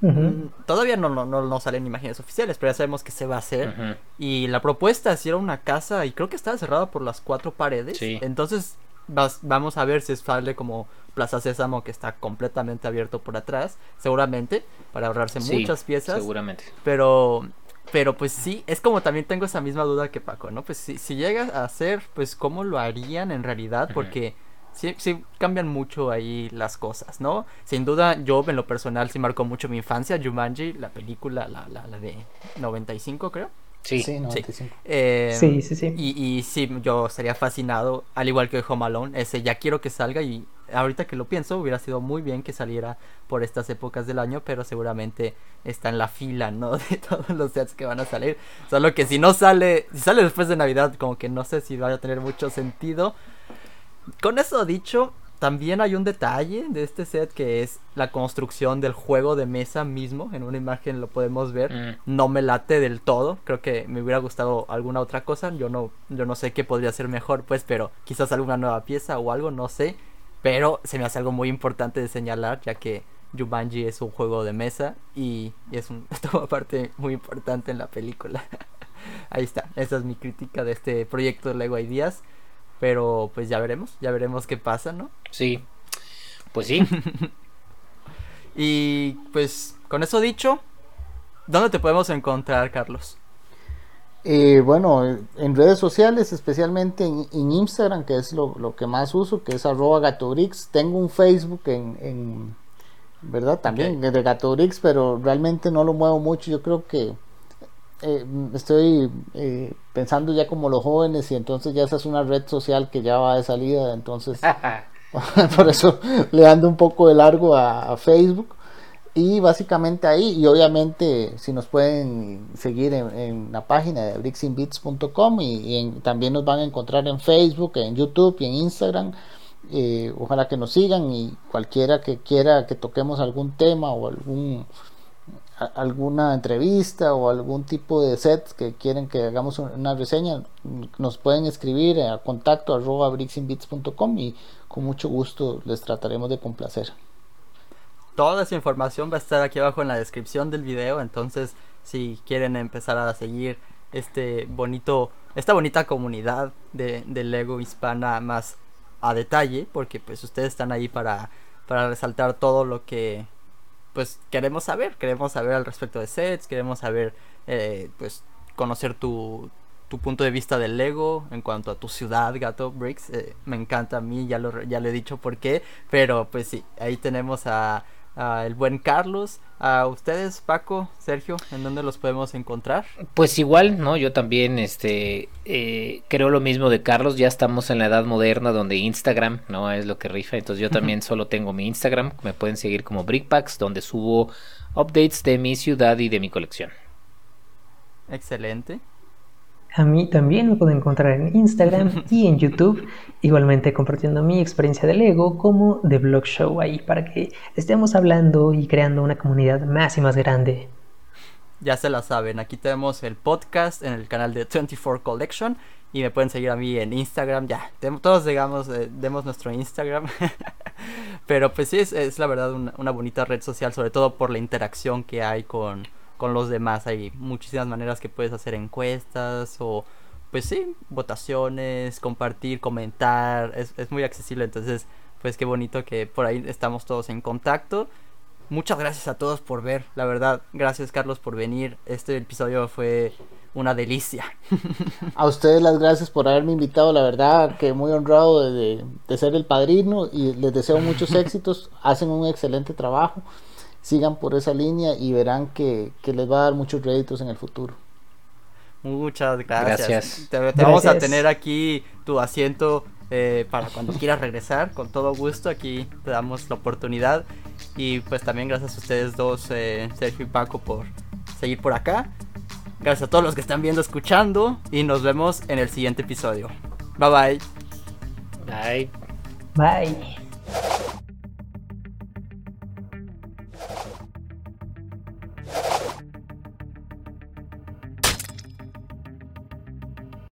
Uh -huh. Todavía no, no, no, salen imágenes oficiales, pero ya sabemos que se va a hacer. Uh -huh. Y la propuesta si era una casa y creo que estaba cerrada por las cuatro paredes. Sí. Entonces vas, vamos a ver si sale como Plaza Sésamo que está completamente abierto por atrás, seguramente, para ahorrarse sí, muchas piezas. Seguramente. Pero pero pues sí, es como también tengo esa misma duda que Paco, ¿no? Pues si, si llega a ser, pues cómo lo harían en realidad, porque sí, sí cambian mucho ahí las cosas, ¿no? Sin duda, yo en lo personal sí marcó mucho mi infancia, Jumanji, la película, la, la, la de 95 creo. Sí, sí, 95. Sí. Eh, sí, sí, sí. Y, y sí, yo estaría fascinado, al igual que Home Alone, ese ya quiero que salga y ahorita que lo pienso, hubiera sido muy bien que saliera por estas épocas del año, pero seguramente está en la fila, ¿no? De todos los sets que van a salir. Solo que si no sale, si sale después de Navidad, como que no sé si vaya a tener mucho sentido. Con eso dicho, también hay un detalle de este set que es la construcción del juego de mesa mismo. En una imagen lo podemos ver. Mm. No me late del todo. Creo que me hubiera gustado alguna otra cosa. Yo no, yo no sé qué podría ser mejor, pues, pero quizás alguna nueva pieza o algo, no sé. Pero se me hace algo muy importante de señalar, ya que Jumanji es un juego de mesa y, y es un, toma parte muy importante en la película. Ahí está, esa es mi crítica de este proyecto de Lego Ideas. Pero pues ya veremos, ya veremos qué pasa, ¿no? Sí, pues sí. y pues con eso dicho, ¿dónde te podemos encontrar, Carlos? Eh, bueno, en redes sociales, especialmente en, en Instagram, que es lo, lo, que más uso, que es arroba gatobrix. Tengo un Facebook en, en ¿verdad? También okay. de Gatobrix, pero realmente no lo muevo mucho. Yo creo que eh, estoy eh, pensando ya como los jóvenes y entonces ya esa es una red social que ya va de salida, entonces por eso le ando un poco de largo a, a Facebook y básicamente ahí y obviamente si nos pueden seguir en, la página de brixinbits.com y, también nos van a encontrar en Facebook, en YouTube y en Instagram eh, ojalá que nos sigan y cualquiera que quiera que toquemos algún tema o algún alguna entrevista o algún tipo de set que quieren que hagamos una reseña nos pueden escribir a contacto arroba brixinbits.com y con mucho gusto les trataremos de complacer toda esa información va a estar aquí abajo en la descripción del video. Entonces, si quieren empezar a seguir este bonito, esta bonita comunidad de, Lego hispana más a detalle, porque pues ustedes están ahí para, para resaltar todo lo que pues queremos saber. Queremos saber al respecto de sets, queremos saber, eh, pues, conocer tu, tu punto de vista del Lego en cuanto a tu ciudad, Gato Bricks. Eh, me encanta a mí, ya lo, ya lo he dicho por qué, pero pues sí, ahí tenemos a a el buen Carlos, a ustedes, Paco, Sergio, ¿en dónde los podemos encontrar? Pues igual, ¿no? Yo también, este, eh, creo lo mismo de Carlos, ya estamos en la edad moderna donde Instagram, ¿no? Es lo que rifa, entonces yo también solo tengo mi Instagram, me pueden seguir como Brickpacks, donde subo updates de mi ciudad y de mi colección. Excelente. A mí también me pueden encontrar en Instagram y en YouTube, igualmente compartiendo mi experiencia de Lego como The Blog Show ahí para que estemos hablando y creando una comunidad más y más grande. Ya se la saben, aquí tenemos el podcast en el canal de 24 Collection y me pueden seguir a mí en Instagram, ya, todos digamos, eh, demos nuestro Instagram. Pero pues sí, es, la verdad una bonita red social, sobre todo por la interacción que hay con con los demás. Hay muchísimas maneras que puedes hacer encuestas o pues sí, votaciones, compartir, comentar. Es, es muy accesible. Entonces, pues qué bonito que por ahí estamos todos en contacto. Muchas gracias a todos por ver, la verdad. Gracias Carlos por venir. Este episodio fue una delicia. A ustedes las gracias por haberme invitado, la verdad que muy honrado de, de ser el padrino y les deseo muchos éxitos. Hacen un excelente trabajo sigan por esa línea y verán que, les va a dar muchos réditos en el futuro. Muchas gracias. Te, vamos a tener aquí tu asiento eh, para cuando quieras regresar, con todo gusto. Aquí te damos la oportunidad. Y pues también gracias a ustedes dos, eh, Sergio y Paco, por seguir por acá. Gracias a todos los que están viendo, escuchando. Y nos vemos en el siguiente episodio. Bye bye. Bye. Bye.